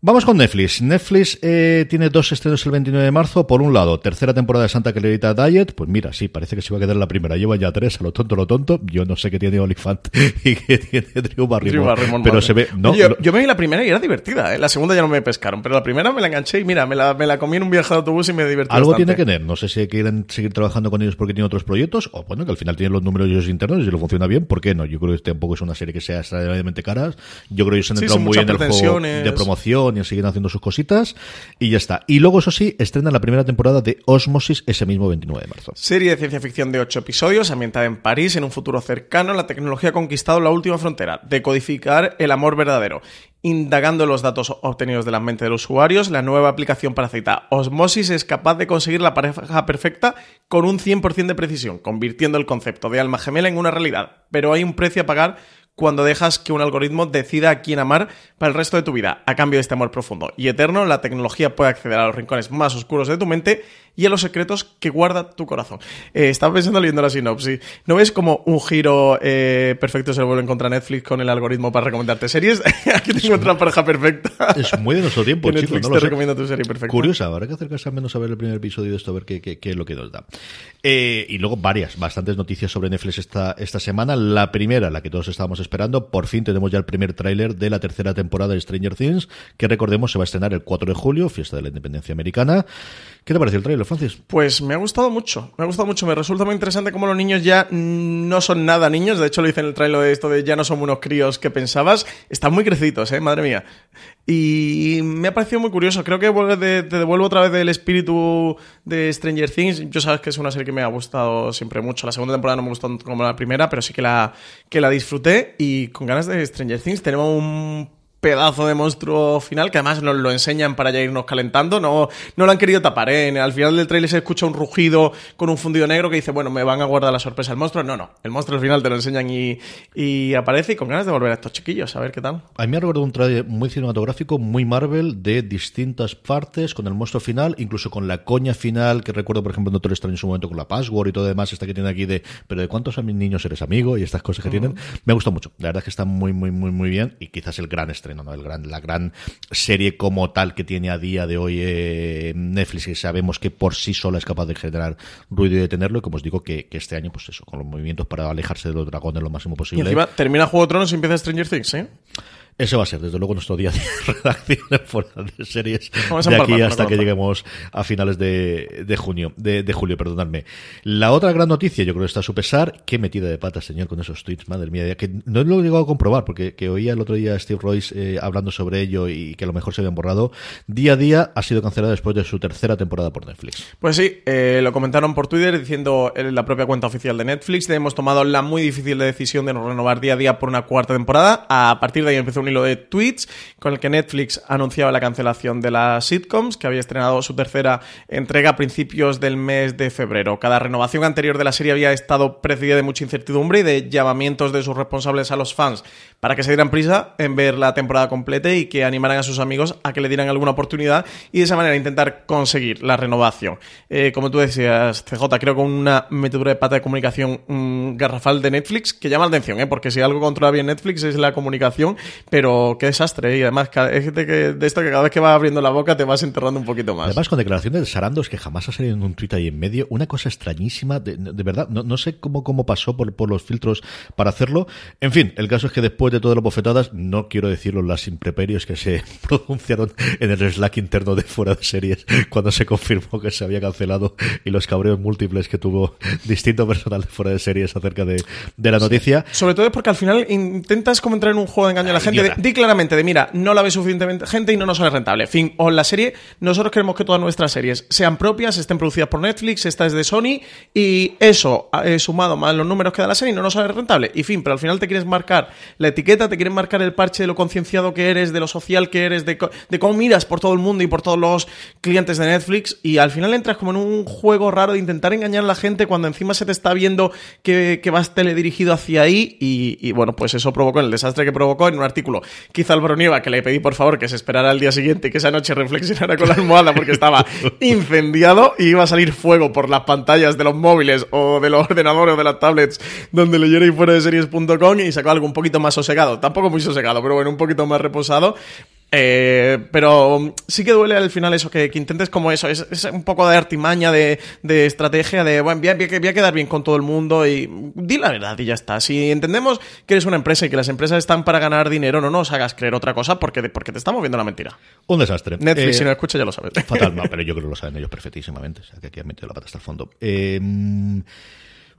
[SPEAKER 1] Vamos con Netflix. Netflix eh, tiene dos estrenos el 29 de marzo. Por un lado, tercera temporada de Santa Clarita Diet. Pues mira, sí, parece que se va a quedar la primera. Lleva ya tres, a lo tonto, lo tonto. Yo no sé qué tiene Olifant y qué tiene Drew Barrymore.
[SPEAKER 2] Drew Barrymore,
[SPEAKER 1] pero
[SPEAKER 2] madre.
[SPEAKER 1] se ve... No,
[SPEAKER 2] yo,
[SPEAKER 1] lo-
[SPEAKER 2] yo me vi la primera y era divertida, ¿eh? La segunda ya no me pescaron, pero la primera me la enganché y mira, me la, me la comí en un viaje de autobús y me divertí
[SPEAKER 1] Algo
[SPEAKER 2] bastante.
[SPEAKER 1] tiene que tener. No sé si quieren seguir trabajando con ellos porque tienen otros proyectos o bueno, que al final tienen los números ellos internos y si lo funciona bien, ¿por qué no? Yo creo que tampoco es una serie que sea extraordinariamente cara. Yo creo que ellos han entrado muy en el juego de promoción y siguen haciendo sus cositas y ya está. Y luego, eso sí, estrenan la primera temporada de Osmosis ese mismo 29 de marzo.
[SPEAKER 2] Serie de ciencia ficción de ocho episodios, ambientada en París, en un futuro cercano, la tecnología ha conquistado la última frontera, decodificar el amor verdadero. Indagando los datos obtenidos de la mente de los usuarios, la nueva aplicación para cita Osmosis es capaz de conseguir la pareja perfecta con un 100% de precisión, convirtiendo el concepto de alma gemela en una realidad. Pero hay un precio a pagar cuando dejas que un algoritmo decida a quién amar para el resto de tu vida. A cambio de este amor profundo y eterno, la tecnología puede acceder a los rincones más oscuros de tu mente y a los secretos que guarda tu corazón. Eh, estaba pensando leyendo la sinopsis. ¿No ves como un giro eh, perfecto se lo vuelve contra Netflix con el algoritmo para recomendarte series? Aquí te encuentras la pareja perfecta.
[SPEAKER 1] Es muy de nuestro tiempo, chicos.
[SPEAKER 2] Netflix
[SPEAKER 1] No
[SPEAKER 2] te recomienda tu serie perfecta.
[SPEAKER 1] Curiosa, habrá que acercarse al menos a ver el primer episodio de esto, a ver qué, qué- qué es lo que nos da. Eh, y luego varias, bastantes noticias sobre Netflix esta, esta semana. La primera, la que todos estábamos esperando, por fin tenemos ya el primer tráiler de la tercera temporada de Stranger Things, que recordemos se va a estrenar el 4 de julio, fiesta de la independencia americana. ¿Qué te pareció el tráiler, Francis?
[SPEAKER 2] Pues me ha gustado mucho, me ha gustado mucho, me resulta muy interesante cómo los niños ya no son nada niños, de hecho lo hice en el trailer de esto de ya no somos unos críos que pensabas, están muy crecidos, eh, madre mía. Y me ha parecido muy curioso, creo que te devuelvo otra vez del espíritu de Stranger Things, yo sabes que es una serie que me ha gustado siempre mucho, la segunda temporada no me gustó como la primera, pero sí que la, que la disfruté y con ganas de Stranger Things. Tenemos un pedazo de monstruo final, que además nos lo enseñan para ya irnos calentando, no, no lo han querido tapar, ¿eh? Al final del trailer se escucha un rugido con un fundido negro que dice, bueno, me van a guardar la sorpresa del monstruo. No, no, el monstruo al final te lo enseñan y, y aparece y con ganas de volver a estos chiquillos, a ver qué tal.
[SPEAKER 1] A mí me ha recordado un trailer muy cinematográfico, muy Marvel, de distintas partes, con el monstruo final, incluso con la coña final, que recuerdo, por ejemplo, en Doctor Extraño en su momento con la password y todo demás, esta que tiene aquí de, pero de cuántos a mis niños eres amigo y estas cosas que tienen. Me gustó mucho. La verdad es que está muy, muy, muy, muy bien y quizás el gran estreno, ¿no? El gran, la gran serie como tal que tiene a día de hoy eh, Netflix, que sabemos que por sí sola es capaz de generar ruido y detenerlo, y como os digo, que, este año, pues eso, con los movimientos para alejarse de los dragones lo máximo
[SPEAKER 2] Y
[SPEAKER 1] posible.
[SPEAKER 2] encima termina Juego de Tronos y empieza Stranger Things, ¿eh?
[SPEAKER 1] Ese va a ser, desde luego, nuestro día de redacción fuera de series
[SPEAKER 2] Vamos
[SPEAKER 1] de aquí hasta que lleguemos a finales de, de junio, de, de julio, perdonadme. La otra gran noticia, yo creo que está a su pesar, qué metida de pata, señor, con esos tweets, madre mía, que no lo he llegado a comprobar, porque que oía el otro día a Steve Royce eh, hablando sobre ello y que a lo mejor se habían borrado. Día a día ha sido cancelada después de su tercera temporada por Netflix.
[SPEAKER 2] Pues sí, eh, lo comentaron por Twitter diciendo en la propia cuenta oficial de Netflix, hemos tomado la muy difícil decisión de no renovar día a día por una cuarta temporada. A partir de ahí empezó un hilo de tweets con el que Netflix anunciaba la cancelación de las sitcoms, que había estrenado su tercera entrega a principios del mes de febrero. Cada renovación anterior de la serie había estado precedida de mucha incertidumbre y de llamamientos de sus responsables a los fans para que se dieran prisa en ver la temporada completa y que animaran a sus amigos a que le dieran alguna oportunidad y de esa manera intentar conseguir la renovación. Eh, como tú decías, CJ, creo que una metedura de pata de comunicación mm, garrafal de Netflix que llama la atención, ¿eh? porque si algo controla bien Netflix es la comunicación, qué desastre. Y además, es de, que, de esto que cada vez que vas abriendo la boca te vas enterrando un poquito más.
[SPEAKER 1] Además, con declaraciones de Sarandos que jamás ha salido en un tuit ahí en medio, una cosa extrañísima, de, de verdad, no, no sé cómo, cómo pasó por, por los filtros para hacerlo. En fin, el caso es que después de todas las bofetadas, no quiero decirlo las impreperios que se pronunciaron en el Slack interno de fuera de series cuando se confirmó que se había cancelado y los cabreos múltiples que tuvo distinto personal de fuera de series acerca de, de la noticia.
[SPEAKER 2] Sobre todo es porque al final intentas como entrar en un juego de engaño a la gente. Di claramente de, mira, no la ve suficientemente gente y no nos sale rentable. Fin, o la serie, nosotros queremos que todas nuestras series sean propias, estén producidas por Netflix, esta es de Sony, y eso, eh, sumado más los números que da la serie, no nos sale rentable. Y fin, pero al final te quieres marcar la etiqueta, te quieres marcar el parche de lo concienciado que eres, de lo social que eres, de, de cómo miras por todo el mundo y por todos los clientes de Netflix, y al final entras como en un juego raro de intentar engañar a la gente cuando encima se te está viendo que, que vas teledirigido hacia ahí, y bueno, pues eso provocó el desastre que provocó en un artículo que hizo Álvaro Nieva, que le pedí por favor que se esperara al día siguiente y que esa noche reflexionara con la almohada porque estaba incendiado y iba a salir fuego por las pantallas de los móviles o de los ordenadores o de las tablets donde leyera y fuera de series.com y sacó algo un poquito más sosegado, tampoco muy sosegado, pero bueno, un poquito más reposado. Eh, pero sí que duele al final eso, que, que intentes como eso, es, es un poco de artimaña, de, de estrategia, de, bueno, voy a, voy a quedar bien con todo el mundo y di la verdad y ya está. Si entendemos que eres una empresa y que las empresas están para ganar dinero, no nos hagas creer otra cosa porque, porque te estamos viendo la mentira.
[SPEAKER 1] Un desastre.
[SPEAKER 2] Netflix,
[SPEAKER 1] Eh,
[SPEAKER 2] si no escucha, ya lo sabes.
[SPEAKER 1] Fatal, no, pero yo creo que lo saben ellos perfectísimamente. O sea, que aquí han metido la pata hasta el fondo. Eh,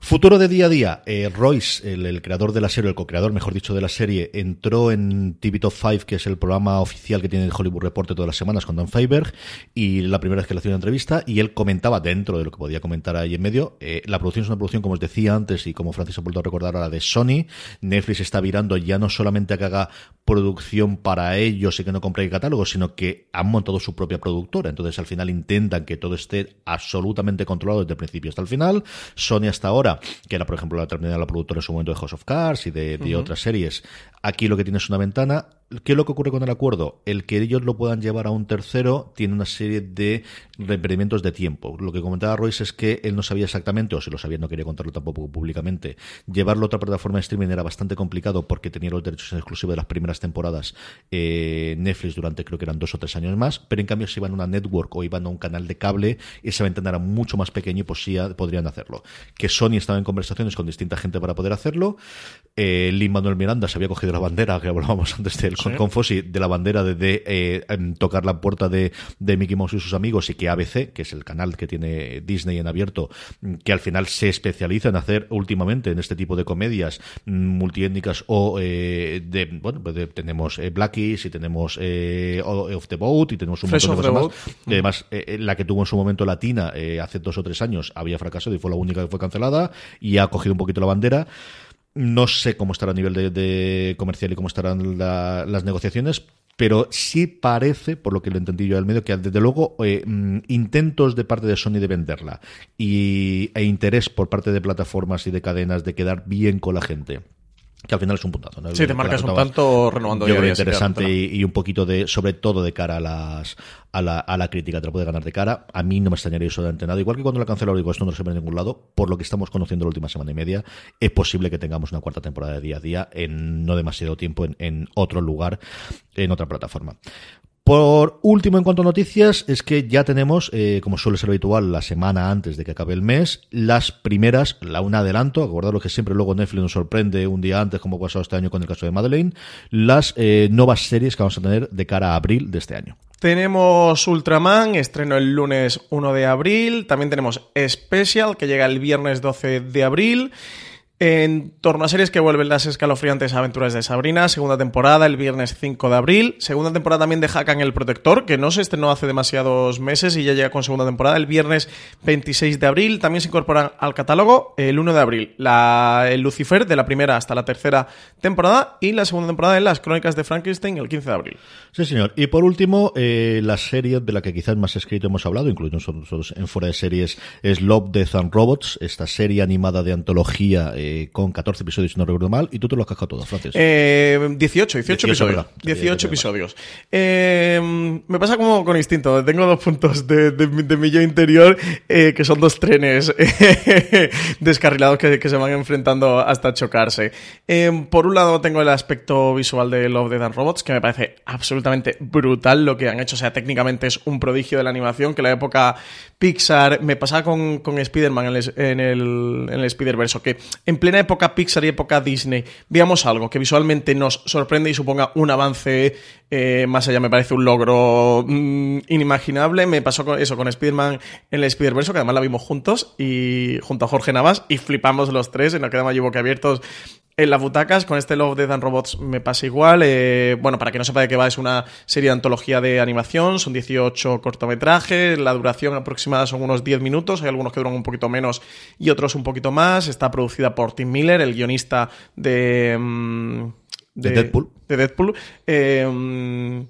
[SPEAKER 1] Futuro de día a día. Eh, Royce, el, el creador de la serie, el co-creador, mejor dicho, de la serie, entró en TV Top 5, que es el programa oficial que tiene el Hollywood Reporter todas las semanas con Dan Feiberg, y la primera vez que le hacía una entrevista, y él comentaba, dentro de lo que podía comentar ahí en medio, eh, la producción es una producción, como os decía antes, y como Francis ha vuelto a recordar ahora, de Sony. Netflix está virando ya no solamente a que haga producción para ellos y que no compre catálogos, sino que han montado su propia productora. Entonces, al final intentan que todo esté absolutamente controlado desde el principio hasta el final. Sony hasta ahora, que era, por ejemplo, la terminal la productora en su momento de House of Cards y de, de otras series, aquí lo que tiene es una ventana. ¿Qué es lo que ocurre con el acuerdo? El que ellos lo puedan llevar a un tercero tiene una serie de requerimientos de tiempo. Lo que comentaba Royce es que él no sabía exactamente, o si lo sabía no quería contarlo tampoco públicamente, llevarlo a otra plataforma de streaming era bastante complicado porque tenía los derechos en exclusivo de las primeras temporadas eh, Netflix durante creo que eran dos o tres años más, pero en cambio si iban a una network o iban a un canal de cable, esa ventana era mucho más pequeña y pues sí podrían hacerlo. Que Sony estaba en conversaciones con distinta gente para poder hacerlo. Eh, Lin Manuel Miranda se había cogido la bandera, que hablábamos antes de él, con, Fossi, de la bandera de, de, eh, em, tocar la puerta de, de Mickey Mouse y sus amigos y que ABC, que es el canal que tiene Disney en abierto, mm, que al final se especializa en hacer últimamente en este tipo de comedias mm, multiétnicas o eh, de, bueno, pues de- tenemos eh, Blackies y tenemos eh, Off the Boat y tenemos un
[SPEAKER 2] Fresh
[SPEAKER 1] montón de cosas más. Y Además, eh, eh, la que tuvo en su momento Latina hace dos o tres años había fracasado y fue la única que fue cancelada y ha cogido un poquito la bandera. No sé cómo estará a nivel de, comercial y cómo estarán la- las negociaciones, pero sí parece, por lo que lo entendí yo al medio, que desde luego eh, mm, intentos de parte de Sony de venderla y, e interés por parte de plataformas y de cadenas de quedar bien con la gente. Que al final es un puntazo. ¿no?
[SPEAKER 2] Sí, te marcas un tanto renovando
[SPEAKER 1] Yo creo interesante y, y un poquito de, sobre todo de cara a las a la, a la crítica, te lo puede ganar de cara. A mí no me extrañaría absolutamente nada. Igual que cuando la cancelaron, digo, esto no se ve en ningún lado. Por lo que estamos conociendo la última semana y media, es posible que tengamos una cuarta temporada de día a día en no demasiado tiempo en, en otro lugar, en otra plataforma. Por último, en cuanto a noticias, es que ya tenemos, eh, como suele ser habitual, la semana antes de que acabe el mes, las primeras, la un adelanto, acordaros que siempre luego Netflix nos sorprende un día antes, como ha pasado este año con el caso de Madeleine, las eh, nuevas series que vamos a tener de cara a abril de este año.
[SPEAKER 2] Tenemos Ultraman, estreno el lunes 1 de abril. También tenemos Special, que llega el viernes 12 de abril. En torno a series que vuelven las escalofriantes aventuras de Sabrina, segunda temporada el viernes 5 de abril, segunda temporada también de Hakan el Protector, que no se estrenó hace demasiados meses y ya llega con segunda temporada el viernes 26 de abril, también se incorporan al catálogo el 1 de abril, la, el Lucifer de la primera hasta la tercera temporada y la segunda temporada en las Crónicas de Frankenstein el 15 de abril.
[SPEAKER 1] Sí, señor. Y por último, eh, la serie de la que quizás más escrito hemos hablado, incluido nosotros en fuera de series, es Love, Death and Robots, esta serie animada de antología eh, con 14 episodios, si no recuerdo mal, y tú te lo has cascado todo, Francis.
[SPEAKER 2] Eh, 18, 18,
[SPEAKER 1] 18,
[SPEAKER 2] episodios.
[SPEAKER 1] verdad.
[SPEAKER 2] 18
[SPEAKER 1] Eh,
[SPEAKER 2] episodios. Eh, me pasa como con instinto. Tengo dos puntos de, de mi- de mi yo interior eh, que son dos trenes descarrilados que, que se van enfrentando hasta chocarse. Eh, por un lado tengo el aspecto visual de Love, Death and Robots que me parece absolutamente brutal lo que han hecho. O sea, técnicamente es un prodigio de la animación que la época Pixar me pasaba con, con Spider-Man en el, en el, en el Spider-Verse, que en plena época Pixar y época Disney veamos algo que visualmente nos sorprende y suponga un avance eh, más allá, me parece un logro mm, inimaginable. Me pasó con eso con Spider-Man en el Spider-Verse, que además la vimos juntos y junto a Jorge Navas y flipamos los tres y nos quedamos allí boquiabiertos en las butacas. Con este Love, Death and Robots me pasa igual. Eh, bueno, para que no sepa de qué va, es una serie de antología de animación. Son 18 cortometrajes. La duración aproximada son unos 10 minutos. Hay algunos que duran un poquito menos y otros un poquito más. Está producida por Tim Miller, el guionista de... mm,
[SPEAKER 1] De Deadpool.
[SPEAKER 2] de Deadpool. Eh, mm,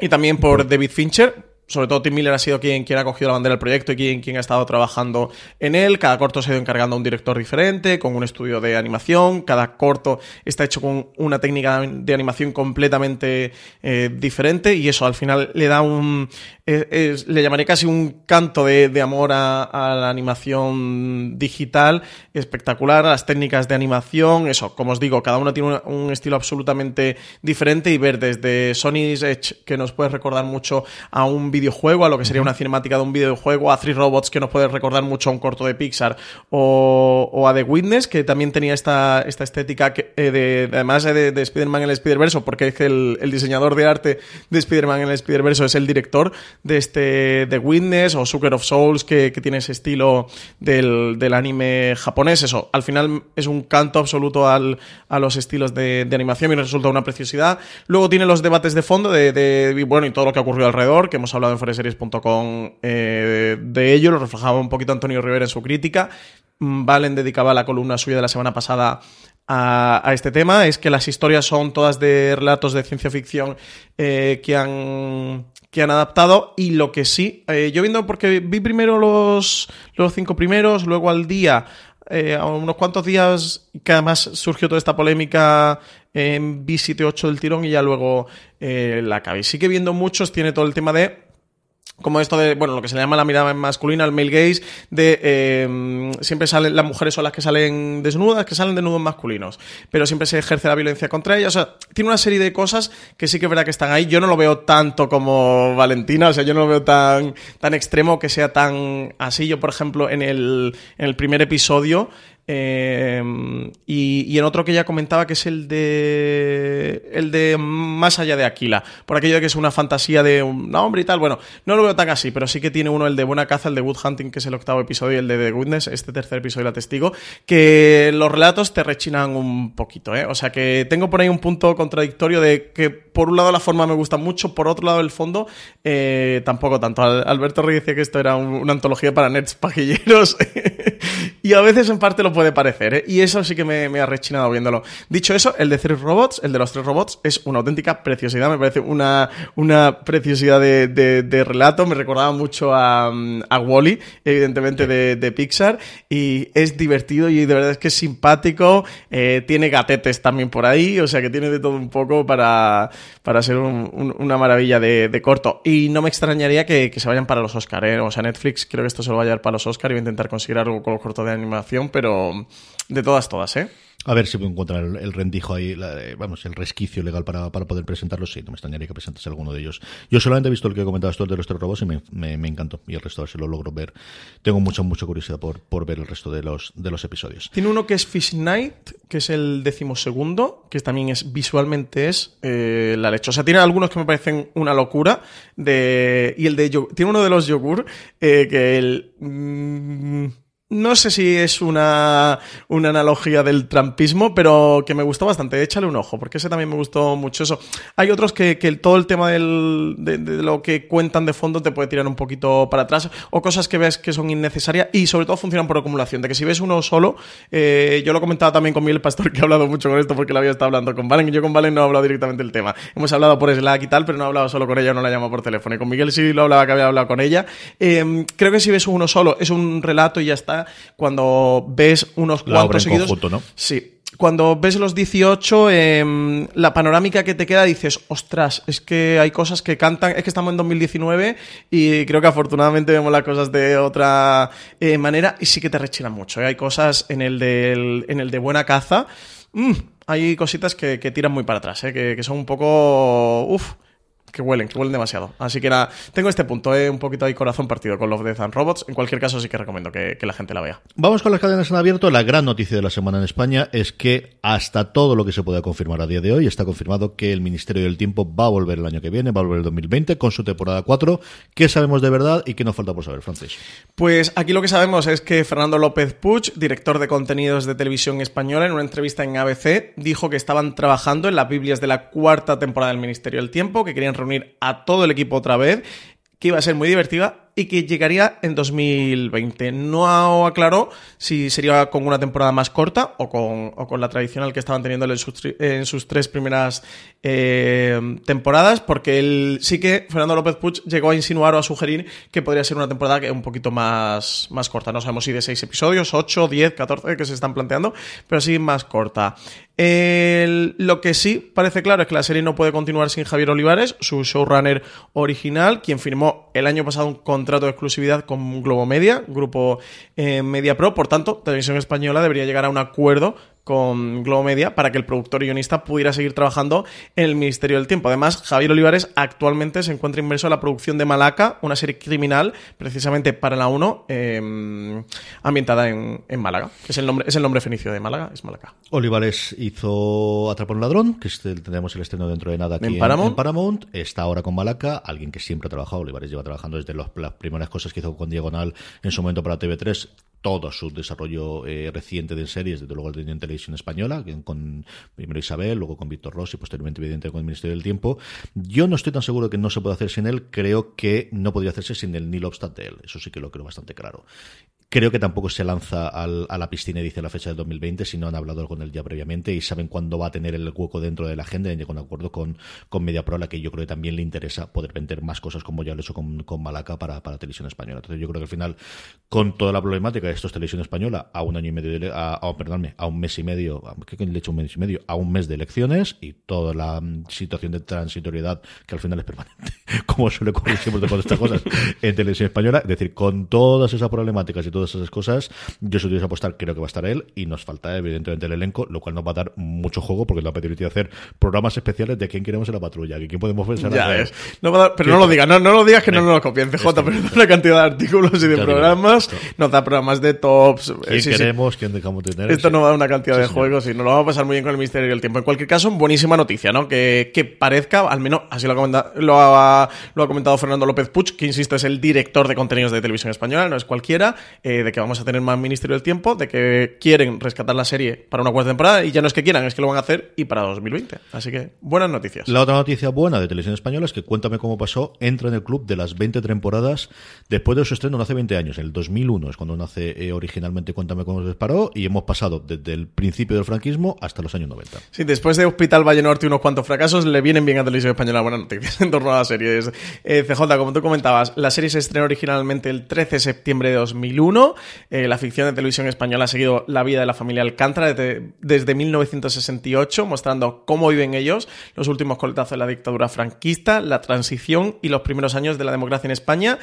[SPEAKER 2] y también por David Fincher. Sobre todo Tim Miller ha sido quien, quien ha cogido la bandera del proyecto y quien, quien ha estado trabajando en él. Cada corto se ha ido encargando a un director diferente, con un estudio de animación. Cada corto está hecho con una técnica de animación completamente eh, diferente y eso al final le da un... eh, le llamaré casi un canto de, de amor a, a la animación digital espectacular, a las técnicas de animación. Eso, como os digo, cada uno tiene una- un estilo absolutamente diferente y ver desde Sony's Edge, que nos puede recordar mucho a un videojuego, a lo que sería una cinemática de un videojuego, a Three Robots, que nos puede recordar mucho a un corto de Pixar, o, a The Witness, que también tenía esta, esta estética, que, eh, de, de- además de, de Spider-Man en el Spider-Verse, porque es que el, diseñador de arte de Spider-Man en el Spider-Verse es el director de este The Witness, o Sucker of Souls, que, tiene ese estilo del, anime japonés. Eso, al final es un canto absoluto al, a los estilos de, animación y resulta una preciosidad. Luego tiene los debates de fondo de, bueno, y todo lo que ha ocurrido alrededor, que hemos hablado en foreseries.com eh, de ello, lo reflejaba un poquito Antonio Rivera en su crítica. Mm, Valen dedicaba la columna suya de la semana pasada a, este tema, es que las historias son todas de relatos de ciencia ficción eh, que han que han adaptado y lo que sí, eh, yo viendo porque vi primero los, los cinco primeros, luego al día, a unos cuantos días, que además surgió toda esta polémica en vi 7 8 del tirón y ya luego la acabé. Sí que viendo muchos tiene todo el tema de como esto de, bueno, lo que se le llama la mirada masculina, el male gaze, de eh, siempre salen, las mujeres son las que salen desnudas, que salen desnudos masculinos, pero siempre se ejerce la violencia contra ellas. O sea, tiene una serie de cosas que sí que es verdad que están ahí. Yo no lo veo tanto como Valentina, o sea, yo no lo veo tan, tan extremo que sea tan así. Yo, por ejemplo, en el, en el primer episodio, eh, y, en otro que ya comentaba que es el de el de Más allá de Aquila, por aquello de que es una fantasía de un hombre y tal. Bueno, no lo veo tan así, pero sí que tiene uno el de Buena Caza, el de Wood Hunting, que es el octavo episodio, y el de The Witness, este tercer episodio la testigo, que los relatos te rechinan un poquito, ¿eh? O sea que tengo por ahí un punto contradictorio de que por un lado la forma me gusta mucho, por otro lado el fondo eh, tampoco tanto. Al- Alberto Rey decía que esto era un- una antología para nerds pajilleros y a veces en parte lo puede parecer, ¿eh? y eso sí que me, me ha rechinado viéndolo. Dicho eso, el de tres robots, el de los tres robots, es una auténtica preciosidad, me parece una, una preciosidad de, de- de relato, me recordaba mucho a, mm, a Wally, evidentemente de, de Pixar, y es divertido y de verdad es que es simpático, eh, tiene gatetes también por ahí, o sea que tiene de todo un poco para, para ser un- un- una maravilla de, de corto. Y no me extrañaría que, que se vayan para los Oscar, ¿eh? o sea, Netflix creo que esto se lo va a llevar para los Oscar y va a intentar conseguir algo con los cortos de animación, pero de todas, todas, ¿eh?
[SPEAKER 1] A ver si puedo encontrar el, rendijo ahí, la- vamos, el resquicio legal para, para poder presentarlo. Sí, no me extrañaría que presentase alguno de ellos. Yo solamente he visto el que comentabas tú, el de los tres robots, y me, me- me encantó. Y el resto, a ver si lo logro ver. Tengo mucha, mucha curiosidad por, por ver el resto de los, de los episodios.
[SPEAKER 2] Tiene uno que es Fish Night, que es el decimosegundo, que también es visualmente es eh, la leche. O sea, tiene algunos que me parecen una locura. De, y el de tiene uno de los yogur eh, que el. mm, no sé si es una, una analogía del trampismo, pero que me gustó bastante. Échale un ojo, porque ese también me gustó mucho eso. Hay otros que, que todo el tema del, de, lo que cuentan de fondo te puede tirar un poquito para atrás, o cosas que ves que son innecesarias y sobre todo funcionan por acumulación. De que si ves uno solo, eh, yo lo comentaba también con Miguel Pastor, que ha hablado mucho con esto porque lo había estado hablando con Valen, y yo con Valen no he hablado directamente del tema. Hemos hablado por Slack y tal, pero no he hablado solo con ella, no la llamo por teléfono. Y con Miguel sí lo hablaba que había hablado con ella. Eh, creo que si ves uno solo, es un relato y ya está. Cuando ves unos
[SPEAKER 1] La
[SPEAKER 2] cuantos seguidos.
[SPEAKER 1] conjunto, ¿no?
[SPEAKER 2] Sí. Cuando ves los 18, em, la panorámica que te queda dices, ostras, es que hay cosas que cantan, es que estamos en 2019 y creo que afortunadamente vemos las cosas de otra eh, manera y sí que te rechinan mucho. ¿eh? Hay cosas en el, del- en el de buena caza, mm, hay cositas que, que tiran muy para atrás, ¿eh? que, que son un poco... Uf, que huelen, que huelen demasiado. Así que nada, tengo este punto, ¿eh? un poquito ahí corazón partido con Love, Death and Robots. En cualquier caso sí que recomiendo que, que la gente la vea.
[SPEAKER 1] Vamos con las cadenas en abierto. La gran noticia de la semana en España es que hasta todo lo que se pueda confirmar a día de hoy está confirmado que el Ministerio del Tiempo va a volver el año que viene, va a volver el 2020 con su temporada 4. ¿Qué sabemos de verdad y qué nos falta por saber, Francis?
[SPEAKER 2] Pues aquí lo que sabemos es que Fernando López Puig, director de contenidos de televisión española, en una entrevista en ABC, dijo que estaban trabajando en las Biblias de la cuarta temporada del Ministerio del Tiempo, que querían reunir a todo el equipo otra vez, que iba a ser muy divertida y que llegaría en 2020. No aclaró si sería con una temporada más corta o con, o con la tradicional que estaban teniendo en sus, tres primeras eh, temporadas, porque él sí que Fernando López Puig llegó a insinuar o a sugerir que podría ser una temporada que un poquito más, más corta. No sabemos si de seis episodios, 8, 10, 14 que se están planteando, pero sí más corta. Lo que sí parece claro es que la serie no puede continuar sin Javier Olivares, su showrunner original, quien firmó el año pasado un contrato de exclusividad con Globo Media, grupo eh, Media Pro. Por tanto, Televisión Española debería llegar a un acuerdo con Globo Media para que el productor y guionista pudiera seguir trabajando en el Ministerio del Tiempo. Además, Javier Olivares actualmente se encuentra inmerso en la producción de Malaca, una serie criminal precisamente para la 1, eh, ambientada en, en Málaga. Es el, nombre, es el nombre fenicio de Málaga, es Malaca.
[SPEAKER 1] Olivares hizo Atrapar un ladrón, que tenemos el estreno dentro de nada aquí
[SPEAKER 2] En
[SPEAKER 1] en,
[SPEAKER 2] Paramount.
[SPEAKER 1] en Paramount. Está ahora con Malaca, alguien que siempre ha trabajado. Olivares lleva trabajando desde los- las primeras cosas que hizo con Diagonal en su momento para TV3. Todo su desarrollo eh, reciente de series, desde luego en televisión española, con primero Isabel, luego con Víctor Ross y posteriormente, evidente, con el Ministerio del Tiempo. Yo no estoy tan seguro que no se puede hacer sin él. Creo que no podría hacerse sin el Neil Obstat de él. Eso sí que lo creo bastante claro. Creo que tampoco se lanza al- a la piscina y dice la fecha del 2020, si no han hablado con él ya previamente y saben cuándo va a tener el hueco dentro de la agenda y llegado a un acuerdo con, con MediaPro, a la que yo creo que también le interesa poder vender más cosas como ya lo hecho con, con Malaca para, para televisión española. Entonces yo creo que al final, con toda la problemática de esto es televisión española, a un año y medio, de, a, a- perdónme, a un mes y medio, a- ¿qué le he hecho un mes y medio? A un mes de elecciones y toda la mm, situación de transitoriedad que al final es permanente, como suele ocurrir siempre con estas cosas en televisión española. Es decir, con todas esas problemáticas y todas esas cosas, yo si tuviese apostar, creo que va a estar él y nos falta evidentemente el elenco, lo cual nos va a dar mucho juego porque nos va a permitir hacer programas especiales de quién queremos en la patrulla, que quién podemos pensar
[SPEAKER 2] Ya es. No va a dar- pero no lo digas, no, no lo digas que no
[SPEAKER 1] Venga.
[SPEAKER 2] nos lo copien, CJ, pero una cantidad de artículos y de programas, nos da programas de tops. eh,
[SPEAKER 1] quién
[SPEAKER 2] sí, sí.
[SPEAKER 1] queremos, quién dejamos de tener.
[SPEAKER 2] Esto
[SPEAKER 1] sí.
[SPEAKER 2] nos da una cantidad de juegos y nos lo vamos a pasar muy bien con el Misterio del Tiempo. En cualquier caso, buenísima noticia, ¿no? Que, que parezca, al menos así lo ha, comenta- lo, ha, lo ha comentado Fernando López Puig, que insisto, es el director de contenidos de televisión española, no es cualquiera. eh, de que vamos a tener más Ministerio del Tiempo, de que quieren rescatar la serie para una cuarta temporada y ya no es que quieran, es que lo van a hacer y para 2020. Así que buenas noticias.
[SPEAKER 1] La otra noticia buena de Televisión Española es que Cuéntame cómo pasó entra en el club de las 20 temporadas después de su estreno no hace 20 años. En el 2001 es cuando nace eh, originalmente Cuéntame cómo se disparó y hemos pasado desde el principio del franquismo hasta los años 90.
[SPEAKER 2] Sí, después de Hospital Valle Norte y unos cuantos fracasos, le vienen bien a Televisión Española buenas noticias en torno a las series. Eh, CJ, como tú comentabas, la serie se estrenó originalmente el 13 de septiembre de 2001. Eh, la ficción de Televisión Española ha seguido la vida de la familia Alcántara desde, desde 1968, mostrando cómo viven ellos los últimos coletazos de la dictadura franquista, la transición y los primeros años de la democracia en España.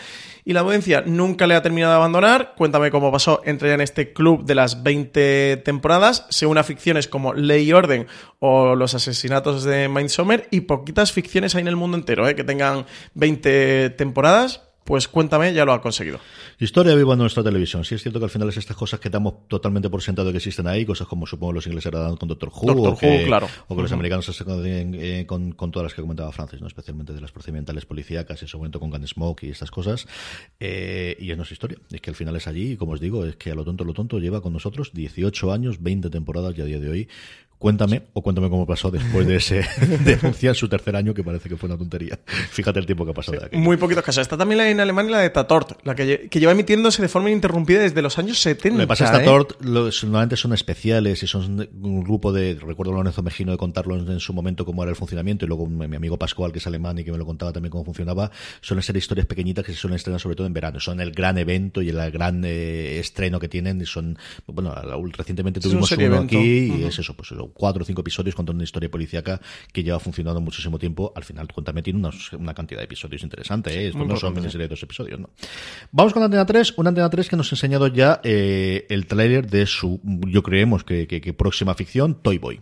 [SPEAKER 2] Y la audiencia nunca le ha terminado de abandonar. Cuéntame cómo pasó. Entra ya en este club de las 20 temporadas. Se une a ficciones como Ley y Orden o Los asesinatos de Midsommar. Y poquitas ficciones hay en el mundo entero ¿eh? que tengan 20 temporadas. Pues cuéntame, ya lo ha conseguido.
[SPEAKER 1] Historia viva en nuestra televisión. Sí es cierto que al final es estas cosas que damos totalmente por sentado que existen ahí, cosas como supongo los ingleses harán con Doctor Who,
[SPEAKER 2] Doctor
[SPEAKER 1] o, que,
[SPEAKER 2] Who, claro.
[SPEAKER 1] o que los americanos se conocen eh, con, con todas las que comentaba Francis, ¿no? especialmente de las procedimentales policíacas, en su momento con Gunsmoke y estas cosas. Eh, y es nuestra historia. Es que al final es allí, y como os digo, es que a lo tonto, lo tonto lleva con nosotros 18 años, 20 temporadas y a día de hoy. Cuéntame, o cuéntame cómo pasó después de ese denunciar su tercer año, que parece que fue una tontería. Fíjate el tiempo que ha pasado de aquí.
[SPEAKER 2] Muy poquitos casos. Está también la en Alemania la de Tatort, la que, que lleva emitiéndose de forma ininterrumpida desde los años 70.
[SPEAKER 1] Lo que pasa es
[SPEAKER 2] ¿eh?
[SPEAKER 1] que esta Tort los- normalmente son especiales y son un grupo de. Recuerdo a Lorenzo Mejino de contarlo en, en su momento cómo era el funcionamiento y luego mi, mi amigo Pascual, que es alemán y que me lo contaba también cómo funcionaba. Suelen ser historias pequeñitas que se suelen estrenar sobre todo en verano. Son el gran evento y el gran eh, estreno que tienen. Y son. Bueno, recientemente
[SPEAKER 2] un
[SPEAKER 1] tuvimos
[SPEAKER 2] serie
[SPEAKER 1] uno
[SPEAKER 2] evento.
[SPEAKER 1] aquí y es eso, pues cuatro o cinco episodios contando una historia policíaca que lleva funcionando muchísimo tiempo. Al final, cuéntame, tiene una cantidad de episodios interesante. ¿eh? Esto no son miniseries de dos episodios, ¿no? Vamos con Antena 3, una Antena 3 que nos ha enseñado ya eh, el tráiler de su, yo creemos que, que- que próxima ficción, Toy Boy.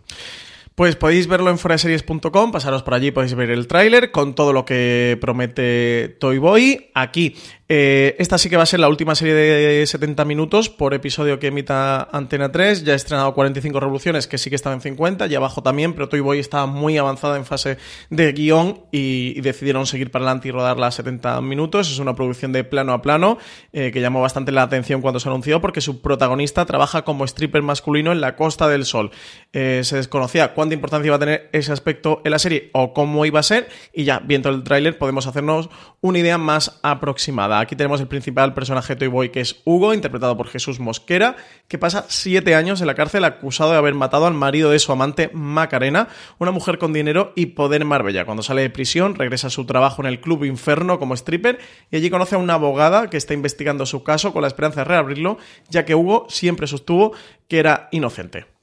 [SPEAKER 2] Pues podéis verlo en foraseries.com, pasaros por allí, podéis ver el tráiler con todo lo que promete Toy Boy. Aquí, eh, esta sí que va a ser la última serie de 70 minutos por episodio que emita Antena 3. Ya ha estrenado 45 revoluciones, que sí que estaba en 50, y abajo también, pero Toy Boy estaba muy avanzada en fase de guion y, y decidieron seguir para adelante y rodarla a 70 minutos. Es una producción de plano a plano eh, que llamó bastante la atención cuando se anunció porque su protagonista trabaja como stripper masculino en la Costa del Sol. Eh, se desconocía cuánta importancia iba a tener ese aspecto en la serie o cómo iba a ser y ya viendo el tráiler podemos hacernos una idea más aproximada. Aquí tenemos el principal personaje Toy Boy que es Hugo, interpretado por Jesús Mosquera, que pasa siete años en la cárcel acusado de haber matado al marido de su amante Macarena, una mujer con dinero y poder en Marbella. Cuando sale de prisión regresa a su trabajo en el Club Inferno como stripper y allí conoce a una abogada que está investigando su caso con la esperanza de reabrirlo, ya que Hugo siempre sostuvo que era inocente.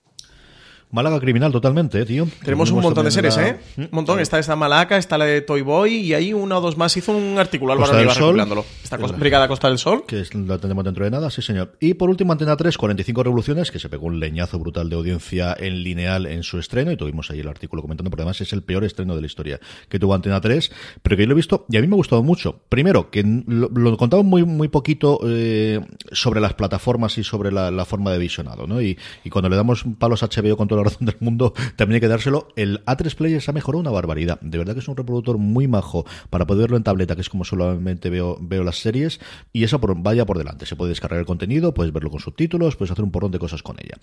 [SPEAKER 1] Málaga criminal totalmente, eh, tío.
[SPEAKER 2] Tenemos un montón de series,
[SPEAKER 1] la-
[SPEAKER 2] ¿eh? Un montón. Está esta Malaca, está la de Toy Boy y hay una o dos más. Hizo un artículo Álvaro
[SPEAKER 1] Costa del Sol.
[SPEAKER 2] recopilándolo. Esta cosa- Brigada Costa del Sol.
[SPEAKER 1] que es- la tendremos dentro de nada, sí señor. Y por último, Antena 3, 45 revoluciones, que se pegó un leñazo brutal de audiencia en lineal en su estreno, y tuvimos ahí el artículo comentando, porque además es el peor estreno de la historia que tuvo Antena 3, pero que yo lo he visto y a mí me ha gustado mucho. Primero, que lo, lo contamos muy, muy poquito eh, sobre las plataformas y sobre la, la forma de visionado, ¿no? Y, y cuando le damos palos a HBO con toda la razón del mundo, también hay que dárselo. El A3 Player se ha mejorado una barbaridad. De verdad que es un reproductor muy majo para poder verlo en tableta, que es como solamente veo, veo las series, y eso vaya por delante. Se puede descargar el contenido, puedes verlo con subtítulos, puedes hacer un porrón de cosas con ella.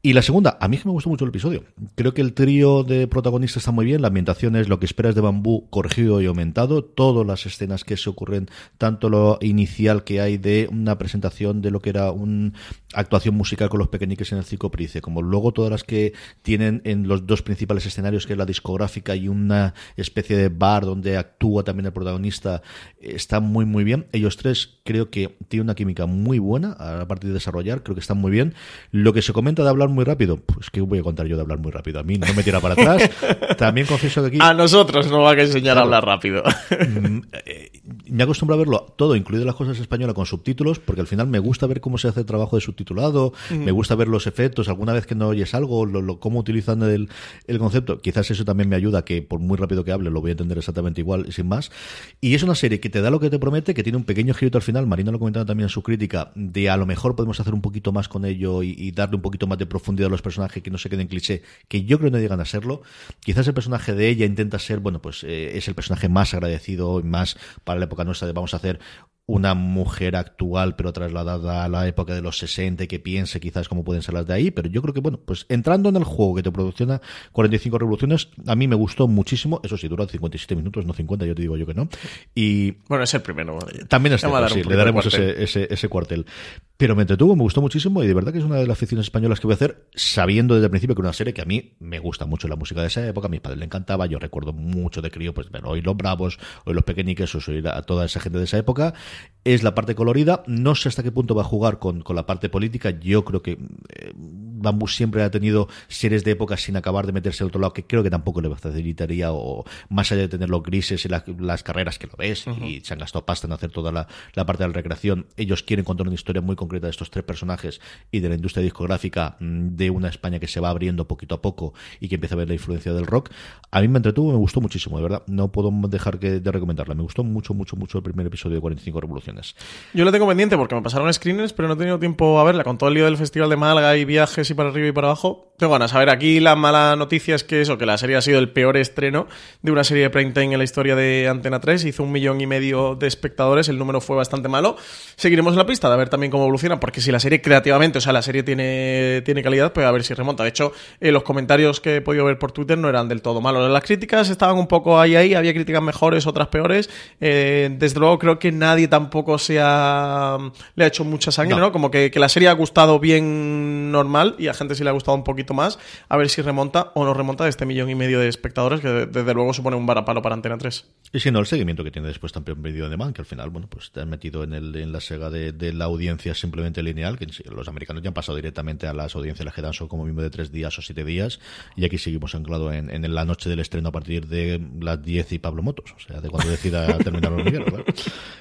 [SPEAKER 1] Y la segunda, a mí es que me gustó mucho el episodio. Creo que el trío de protagonistas está muy bien, la ambientación es lo que esperas de Bambú corregido y aumentado, todas las escenas que se ocurren, tanto lo inicial que hay de una presentación de lo que era una actuación musical con los pequeñiques en el Circo Price, como luego todas las que tienen en los dos principales escenarios, que es la discográfica y una especie de bar donde actúa también el protagonista, eh, está muy muy bien. Ellos tres creo que tienen una química muy buena a partir de desarrollar, creo que están muy bien. Lo que se comenta de hablar muy rápido, pues que voy a contar yo de hablar muy rápido. A mí no me tira para atrás. También confieso que aquí
[SPEAKER 2] A nosotros nos va a enseñar
[SPEAKER 1] Claro.
[SPEAKER 2] a hablar rápido.
[SPEAKER 1] Mm, eh, me acostumbro a verlo todo, incluido las cosas españolas con subtítulos, porque al final me gusta ver cómo se hace el trabajo de subtitulado, me gusta ver los efectos, alguna vez que no oyes algo, lo, lo- cómo utilizan el, el concepto. Quizás eso también me ayuda, que por muy rápido que hable lo voy a entender exactamente igual, sin más. Y es una serie que te da lo que te promete, que tiene un pequeño girito al final, Marina lo comentaba también en su crítica, de a lo mejor podemos hacer un poquito más con ello y, y darle un poquito más de profundidad a los personajes que no se queden cliché, que yo creo que no llegan a serlo. Quizás el personaje de ella intenta ser, bueno, pues eh, es el personaje más agradecido y más para la época nuestra de vamos a hacer una mujer actual, pero trasladada a la época de los 60 y que piense quizás cómo pueden ser las de ahí, pero yo creo que, bueno, pues entrando en el juego que te producciona 45 revoluciones, a mí me gustó muchísimo, eso sí, dura 57 minutos, no 50, yo te digo yo que no, y
[SPEAKER 2] Bueno, es el primero.
[SPEAKER 1] también es cierto, sí, le daremos ese, ese, ese cuartel. Pero me entretuvo, me gustó muchísimo y de verdad que es una de las aficiones españolas que voy a hacer, sabiendo desde el principio que una serie que a mí me gusta mucho la música de esa época, a mis padres le encantaba, yo recuerdo mucho de crío, pues bueno, hoy los Bravos, hoy los Pequeñiques, o oír a toda esa gente de esa época. Es la parte colorida, no sé hasta qué punto va a jugar con, con la parte política, yo creo que eh, Bambú siempre ha tenido series de época sin acabar de meterse al otro lado, que creo que tampoco le facilitaría, o más allá de tener los grises y la- las carreras que lo ves, y se han gastado pasta en hacer toda la, la parte de la recreación, ellos quieren contar una historia muy concreta de estos tres personajes y de la industria discográfica mm, de una España que se va abriendo poquito a poco y que empieza a ver la influencia del rock. A mí me entretuvo, me gustó muchísimo, de verdad. No puedo dejar que, de recomendarla. Me gustó mucho, mucho, mucho el primer episodio de 45 Revoluciones.
[SPEAKER 2] Yo lo tengo pendiente porque me pasaron screeners, pero no he tenido tiempo a verla. Con todo el lío del Festival de Málaga y viajes y para arriba y para abajo, tengo ganas. A ver, aquí la mala noticia es que eso, que la serie ha sido el peor estreno de una serie de prime time en la historia de Antena 3. Hizo un millón y medio de espectadores, el número fue bastante malo. Seguiremos en la pista de ver también cómo evoluciona, porque si la serie creativamente, o sea, la serie tiene, tiene calidad, pues a ver si remonta. De hecho, eh, los comentarios que he podido ver por Twitter no eran del todo malos. Las críticas estaban un poco ahí, ahí, había críticas mejores, otras peores. Eh, desde luego creo que nadie tampoco se ha, le ha hecho mucha sangre,
[SPEAKER 1] No.
[SPEAKER 2] ¿no? Como que, que la serie ha gustado bien normal y a gente sí le ha gustado un poquito más. A ver si remonta o no remonta de este millón y medio de espectadores, que de- desde luego supone un varapalo para Antena 3.
[SPEAKER 1] Y si no, el seguimiento que tiene después también Video de Man, que al final, bueno, pues te han metido en, el, en la sega de, de la audiencia simplemente lineal, que los americanos ya han pasado directamente a las audiencias las que dan son como mínimo de tres días o siete días, y aquí seguimos anclado en, en la noche del estreno a partir de las 10 y Pablo Motos, o sea, de cuando decida terminar los. Esto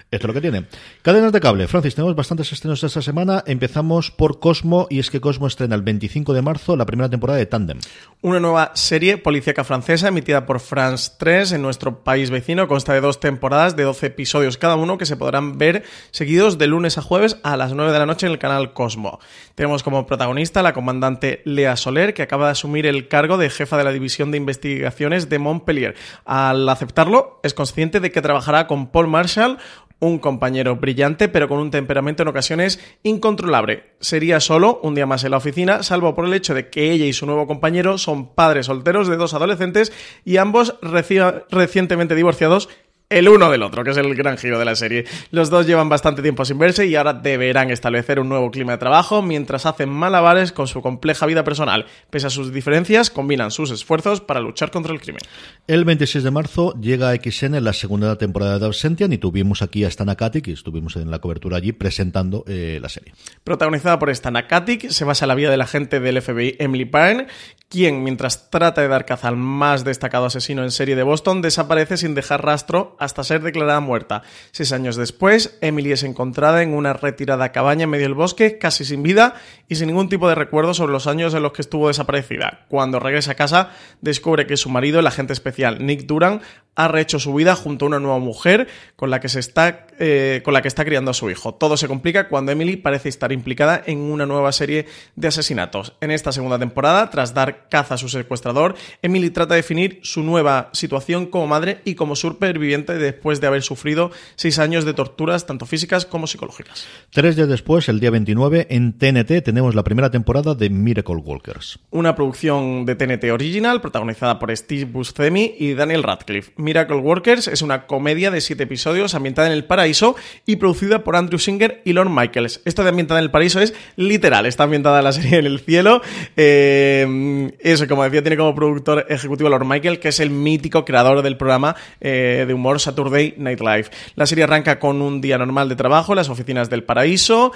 [SPEAKER 1] es lo que tiene. Cadenas de cable. Francis, tenemos bastantes estrenos esta semana. Empezamos por Cosmo, y es que Cosmo estrena el 25 de marzo la primera temporada de Tandem.
[SPEAKER 2] Una nueva serie policíaca francesa emitida por France 3 en nuestro país vecino. Consta de dos temporadas de 12 episodios cada uno que se podrán ver seguidos de lunes a jueves a las 9 de la noche en el canal Cosmo. Tenemos como protagonista a la comandante Lea Soler, que acaba de asumir el cargo de jefa de la División de Investigaciones de Montpellier. Al aceptarlo, es consciente de que trabajará con Paul Marshall, un compañero brillante, pero con un temperamento en ocasiones incontrolable. Sería solo un día más en la oficina, salvo por el hecho de que ella y su nuevo compañero son padres solteros de dos adolescentes y ambos reci- recientemente divorciados. El uno del otro, que es el gran giro de la serie. Los dos llevan bastante tiempo sin verse y ahora deberán establecer un nuevo clima de trabajo mientras hacen malabares con su compleja vida personal. Pese a sus diferencias, combinan sus esfuerzos para luchar contra el crimen.
[SPEAKER 1] El 26 de marzo llega a XN la segunda temporada de Absentian y tuvimos aquí a Stan Akatic y estuvimos en la cobertura allí presentando eh, la serie.
[SPEAKER 2] Protagonizada por Stan Akatic, se basa en la vida de la agente del FBI Emily Pine, quien, mientras trata de dar caza al más destacado asesino en serie de Boston, desaparece sin dejar rastro hasta ser declarada muerta. Seis años después, Emily es encontrada en una retirada cabaña en medio del bosque, casi sin vida y sin ningún tipo de recuerdo sobre los años en los que estuvo desaparecida. Cuando regresa a casa, descubre que su marido, el agente especial Nick Duran, ha rehecho su vida junto a una nueva mujer con la que se está eh, con la que está criando a su hijo. Todo se complica cuando Emily parece estar implicada en una nueva serie de asesinatos. En esta segunda temporada, tras dar caza a su secuestrador, Emily trata de definir su nueva situación como madre y como superviviente después de haber sufrido seis años de torturas tanto físicas como psicológicas.
[SPEAKER 1] Tres días después, el día 29, en TNT tenemos la primera temporada de Miracle Walkers.
[SPEAKER 2] Una producción de TNT original protagonizada por Steve Buscemi y Daniel Radcliffe. Miracle Workers es una comedia de siete episodios ambientada en el paraíso y producida por Andrew Singer y Lorne Michaels. Esto de ambientada en el paraíso es literal, está ambientada la serie en el cielo. Eh, eso, como decía, tiene como productor ejecutivo Lorne Michael, que es el mítico creador del programa eh, de humor Saturday Night Live. La serie arranca con un día normal de trabajo en las oficinas del paraíso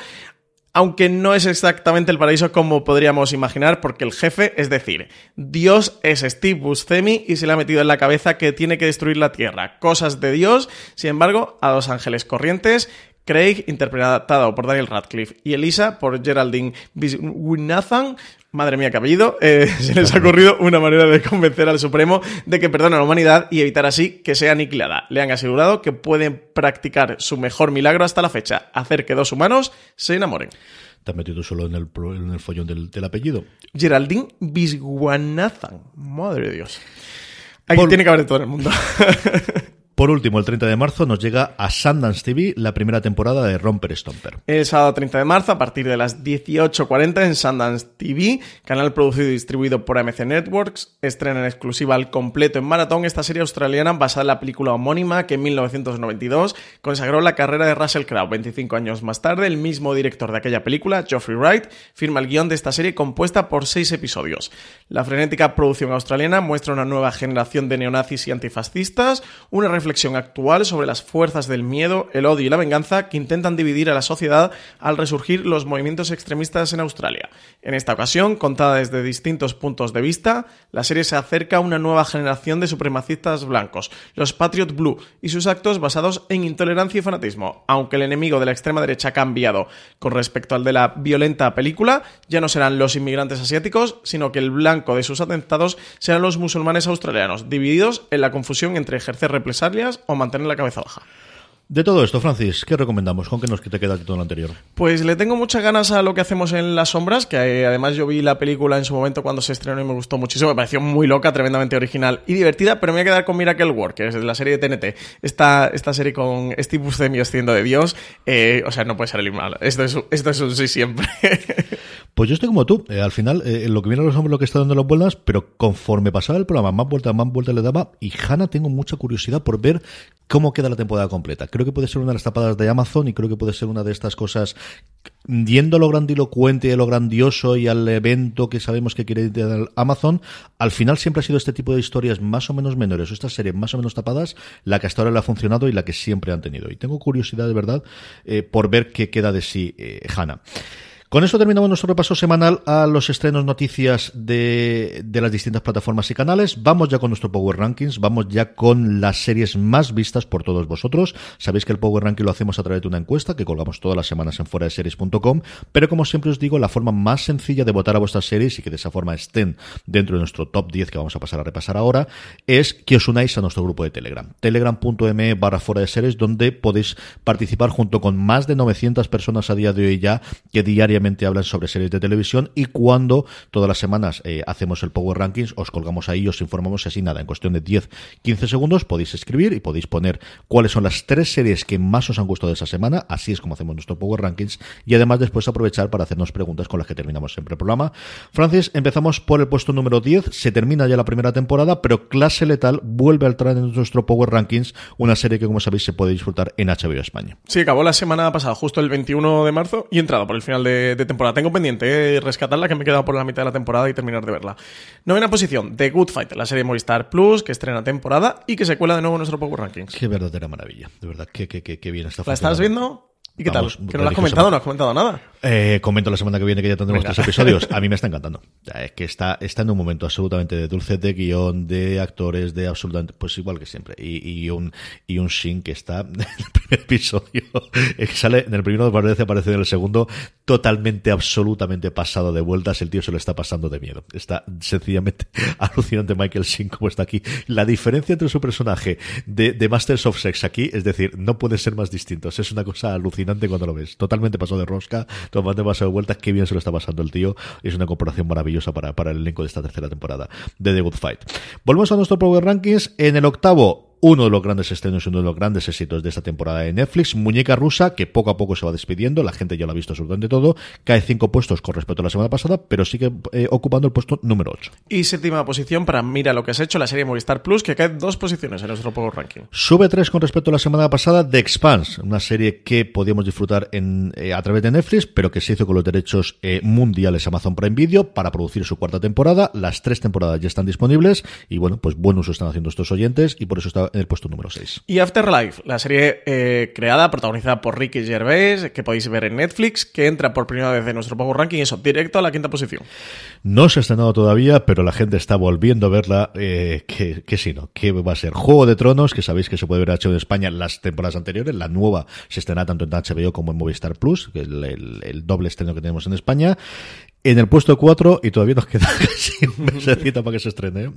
[SPEAKER 2] aunque no es exactamente el paraíso como podríamos imaginar, porque el jefe, es decir, Dios es Steve Buscemi y se le ha metido en la cabeza que tiene que destruir la Tierra. Cosas de Dios, sin embargo, a los ángeles corrientes. Craig, interpretado por Daniel Radcliffe, y Elisa por Geraldine Biswinathan, madre mía, que apellido, eh, se les ha ocurrido una manera de convencer al Supremo de que perdone a la humanidad y evitar así que sea aniquilada. Le han asegurado que pueden practicar su mejor milagro hasta la fecha, hacer que dos humanos se enamoren.
[SPEAKER 1] Te has metido solo en el, en el follón del, del apellido.
[SPEAKER 2] Geraldine Biswanathan. Madre de Dios. Aquí tiene que haber de todo en el mundo.
[SPEAKER 1] Por último, el 30 de marzo nos llega a Sundance TV la primera temporada de Romper Stomper.
[SPEAKER 2] El sábado 30 de marzo, a partir de las 18.40 en Sundance TV, canal producido y distribuido por AMC Networks, estrena en exclusiva al completo en maratón esta serie australiana basada en la película homónima que en 1992 consagró la carrera de Russell Crowe. 25 años más tarde, el mismo director de aquella película, Geoffrey Wright, firma el guion de esta serie compuesta por seis episodios. La frenética producción australiana muestra una nueva generación de neonazis y antifascistas, una reflexión actual sobre las fuerzas del miedo, el odio y la venganza que intentan dividir a la sociedad al resurgir los movimientos extremistas en Australia. En esta ocasión, contada desde distintos puntos de vista, la serie se acerca a una nueva generación de supremacistas blancos, los Patriot Blue, y sus actos basados en intolerancia y fanatismo. Aunque el enemigo de la extrema derecha ha cambiado con respecto al de la violenta película, ya no serán los inmigrantes asiáticos, sino que el blanco de sus atentados serán los musulmanes australianos, divididos en la confusión entre ejercer represalias o mantener la cabeza baja.
[SPEAKER 1] De todo esto, Francis, ¿qué recomendamos? ¿Con qué nos te queda de todo lo anterior?
[SPEAKER 2] Pues le tengo muchas ganas a lo que hacemos en Las Sombras, que eh, además yo vi la película en su momento cuando se estrenó y me gustó muchísimo. Me pareció muy loca, tremendamente original y divertida, pero me voy a quedar con Miracle Work, que es de la serie de TNT. Esta, esta serie con Steve Buscemi siendo de Dios, eh, o sea, no puede salir mal. Esto es, esto es un sí siempre.
[SPEAKER 1] Pues yo estoy como tú. Eh, al final, eh, lo que viene a los hombres lo que está dando las vueltas, pero conforme pasaba el programa, más vueltas, más vueltas le daba. Y Hanna, tengo mucha curiosidad por ver cómo queda la temporada completa. Creo que puede ser una de las tapadas de Amazon y creo que puede ser una de estas cosas yendo a lo grandilocuente y a lo grandioso y al evento que sabemos que quiere Amazon, al final siempre ha sido este tipo de historias más o menos menores o estas series más o menos tapadas la que hasta ahora le ha funcionado y la que siempre han tenido. Y tengo curiosidad de verdad eh, por ver qué queda de sí eh, Hanna. Con esto terminamos nuestro repaso semanal a los estrenos noticias de, las distintas plataformas y canales. Vamos ya con nuestro Power Rankings, vamos ya con las series más vistas por todos vosotros. Sabéis que el Power Ranking lo hacemos a través de una encuesta que colgamos todas las semanas en fuera de series.com, pero como siempre os digo, la forma más sencilla de votar a vuestras series y que de esa forma estén dentro de nuestro top 10 que vamos a pasar a repasar ahora es que os unáis a nuestro grupo de Telegram. Telegram.me barra fuera de series donde podéis participar junto con más de 900 personas a día de hoy ya que diariamente hablan sobre series de televisión y cuando todas las semanas eh, hacemos el Power Rankings os colgamos ahí, os informamos así nada, en cuestión de 10-15 segundos podéis escribir y podéis poner cuáles son las tres series que más os han gustado de esa semana, así es como hacemos nuestro Power Rankings y además después aprovechar para hacernos preguntas con las que terminamos siempre el programa. Francis, empezamos por el puesto número 10, se termina ya la primera temporada, pero Clase Letal vuelve a entrar en nuestro Power Rankings, una serie que como sabéis se puede disfrutar en HBO España.
[SPEAKER 2] Sí, acabó la semana pasada, justo el 21 de marzo y entrado por el final de, de temporada. Tengo pendiente eh, rescatarla, que me he quedado por la mitad de la temporada y terminar de verla. Novena posición, The Good Fight, la serie Movistar Plus, que estrena temporada y que se cuela de nuevo en nuestro Power Rankings.
[SPEAKER 1] Qué verdadera maravilla, de verdad, qué, qué, qué, qué bien está
[SPEAKER 2] ¿La estás viendo? ¿Y qué Vamos, tal? ¿Que no lo has comentado? ¿No has comentado nada?
[SPEAKER 1] Eh, comento la semana que viene que ya tendremos Venga. tres episodios. A mí me está encantando. Es que está, está en un momento absolutamente de dulce de guion, de actores, de absolutamente, pues igual que siempre. Y, y un, y un Shin que está en el primer episodio, que sale en el primero aparece, aparece en el segundo, totalmente, absolutamente pasado de vueltas. El tío se lo está pasando de miedo. Está sencillamente alucinante Michael Shin como está aquí. La diferencia entre su personaje de, de Masters of Sex aquí, es decir, no puede ser más distintos. Es una cosa alucinante cuando lo ves. Totalmente pasado de rosca, totalmente pasado de vueltas. Qué bien se lo está pasando el tío. Es una comparación maravillosa para, para el elenco de esta tercera temporada de The Good Fight. Volvemos a nuestro Power Rankings. En el octavo, uno de los grandes estrenos y uno de los grandes éxitos de esta temporada de Netflix, Muñeca Rusa, que poco a poco se va despidiendo, la gente ya lo ha visto absolutamente todo, cae cinco puestos con respecto a la semana pasada, pero sigue eh, ocupando el puesto número 8.
[SPEAKER 2] Y séptima posición para Mira lo que has hecho, la serie Movistar Plus, que cae dos posiciones en nuestro Power Ranking.
[SPEAKER 1] Sube tres con respecto a la semana pasada, The Expanse, una serie que podíamos disfrutar en, eh, a través de Netflix, pero que se hizo con los derechos eh, mundiales Amazon Prime Video para producir su cuarta temporada. Las tres temporadas ya están disponibles y bueno, pues buen uso están haciendo estos oyentes y por eso está en el puesto número 6.
[SPEAKER 2] Y Afterlife, la serie eh, creada, protagonizada por Ricky Gervais, que podéis ver en Netflix, que entra por primera vez en nuestro Power Ranking, eso, directo a la quinta posición.
[SPEAKER 1] No se ha estrenado todavía, pero la gente está volviendo a verla. Eh, que, que sí, ¿no? Que va a ser Juego de Tronos, que sabéis que se puede ver en HBO en España las temporadas anteriores. La nueva se estrenará tanto en HBO como en Movistar Plus, que es el, el, el doble estreno que tenemos en España. En el puesto 4 y todavía nos queda casi un para que se estrene. ¿eh?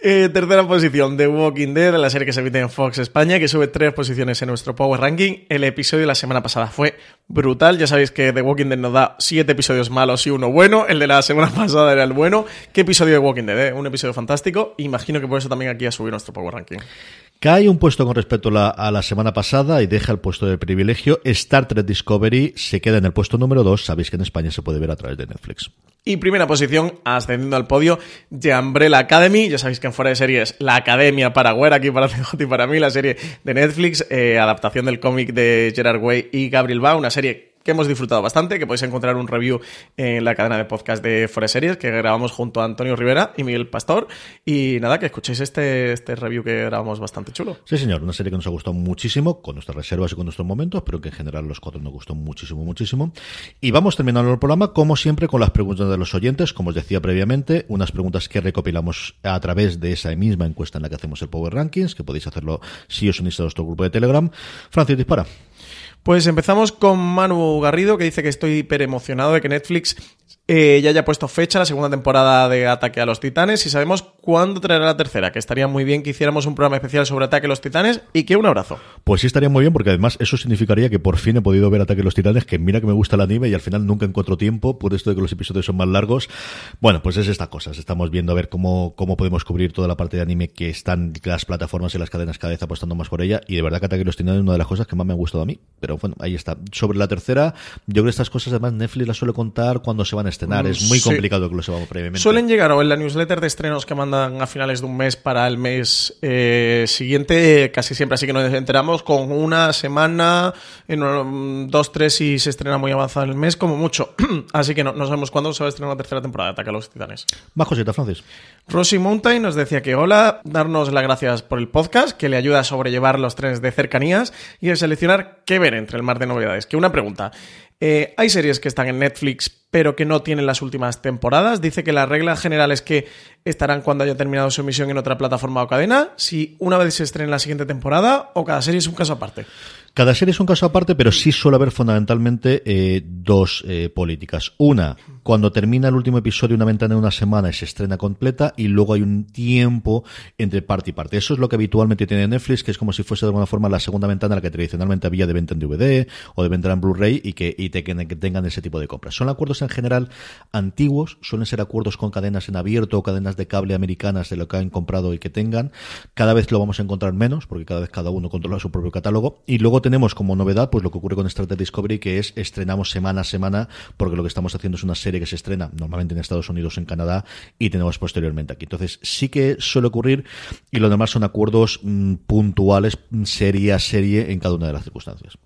[SPEAKER 2] Eh, tercera posición, The Walking Dead, la serie que se emite en Fox España, que sube tres posiciones en nuestro Power Ranking. El episodio de la semana pasada fue brutal. Ya sabéis que The Walking Dead nos da siete episodios malos y uno bueno. El de la semana pasada era el bueno. ¿Qué episodio de Walking Dead? Eh? Un episodio fantástico. Imagino que por eso también aquí ha subido nuestro Power Ranking.
[SPEAKER 1] Cae un puesto con respecto a la, semana pasada y deja el puesto de privilegio. Star Trek Discovery se queda en el puesto número 2. Sabéis que en España se puede ver a través de Netflix.
[SPEAKER 2] Y primera posición, ascendiendo al podio, The Umbrella Academy. Ya sabéis que en fuera de series, la academia para Güera, aquí para CJ y para mí, la serie de Netflix, eh, adaptación del cómic de Gerard Way y Gabriel Ba, una serie que hemos disfrutado bastante, que podéis encontrar un review en la cadena de podcast de de Series, que grabamos junto a Antonio Rivera y Miguel Pastor. Y nada, que escuchéis este, este review que grabamos bastante chulo.
[SPEAKER 1] Sí, señor, una serie que nos ha gustado muchísimo, con nuestras reservas y con nuestros momentos, pero que en general los cuatro nos gustó muchísimo, muchísimo. Y vamos terminando el programa, como siempre, con las preguntas de los oyentes, como os decía previamente, unas preguntas que recopilamos a través de esa misma encuesta en la que hacemos el Power Rankings, que podéis hacerlo si os unís a nuestro grupo de Telegram. Francis, dispara.
[SPEAKER 2] Pues empezamos con Manu Garrido, que dice que estoy hiper emocionado de que Netflix eh, ya haya puesto fecha la segunda temporada de Ataque a los Titanes y sabemos cuándo traerá la tercera, que estaría muy bien que hiciéramos un programa especial sobre Ataque a los Titanes y que un abrazo.
[SPEAKER 1] Pues sí estaría muy bien, porque además eso significaría que por fin he podido ver Ataque a los Titanes, que mira que me gusta el anime y al final nunca encuentro tiempo por esto de que los episodios son más largos. Bueno, pues es esta cosa. Estamos viendo a ver cómo, cómo podemos cubrir toda la parte de anime que están las plataformas y las cadenas cada vez apostando más por ella. Y de verdad que Ataque a los Titanes es una de las cosas que más me ha gustado a mí. Pero bueno, ahí está. Sobre la tercera, yo creo que estas cosas además Netflix las suele contar cuando se van a estrenar.
[SPEAKER 2] Mm,
[SPEAKER 1] es muy
[SPEAKER 2] sí.
[SPEAKER 1] complicado que lo sepamos previamente.
[SPEAKER 2] Suelen llegar o en la newsletter de estrenos que mandan a finales de un mes para el mes eh, siguiente, casi siempre así que nos enteramos con una semana, en dos, tres y se estrena muy avanzado el mes, como mucho. así que no, no sabemos cuándo se va a estrenar la tercera temporada de Ataque a los Titanes.
[SPEAKER 1] Más cositas, Francis.
[SPEAKER 2] Rosy Mountain nos decía que hola, darnos las gracias por el podcast, que le ayuda a sobrellevar los trenes de cercanías y a seleccionar qué ver entre el mar de novedades. Que una pregunta. Eh, hay series que están en Netflix pero que no tienen las últimas temporadas. Dice que la regla general es que estarán cuando haya terminado su emisión en otra plataforma o cadena, si una vez se estrena la siguiente temporada o cada serie es un caso aparte.
[SPEAKER 1] Cada serie es un caso aparte, pero sí suele haber fundamentalmente eh, dos eh, políticas. Una, cuando termina el último episodio, una ventana de una semana y se estrena completa, y luego hay un tiempo entre parte y parte. Eso es lo que habitualmente tiene Netflix, que es como si fuese de alguna forma la segunda ventana, la que tradicionalmente había de venta en DVD o de venta en Blu-ray y que, que tengan ese tipo de compras. Son acuerdos en general antiguos, suelen ser acuerdos con cadenas en abierto o cadenas de cable americanas de lo que han comprado y que tengan. Cada vez lo vamos a encontrar menos, porque cada vez cada uno controla su propio catálogo. Y luego tenemos como novedad, pues lo que ocurre con Star Trek Discovery, que es estrenamos semana a semana, porque lo que estamos haciendo es una serie que se estrena normalmente en Estados Unidos, en Canadá, y tenemos posteriormente aquí. Entonces, sí que suele ocurrir, y lo demás son acuerdos mm, puntuales, serie a serie, en cada una de las circunstancias.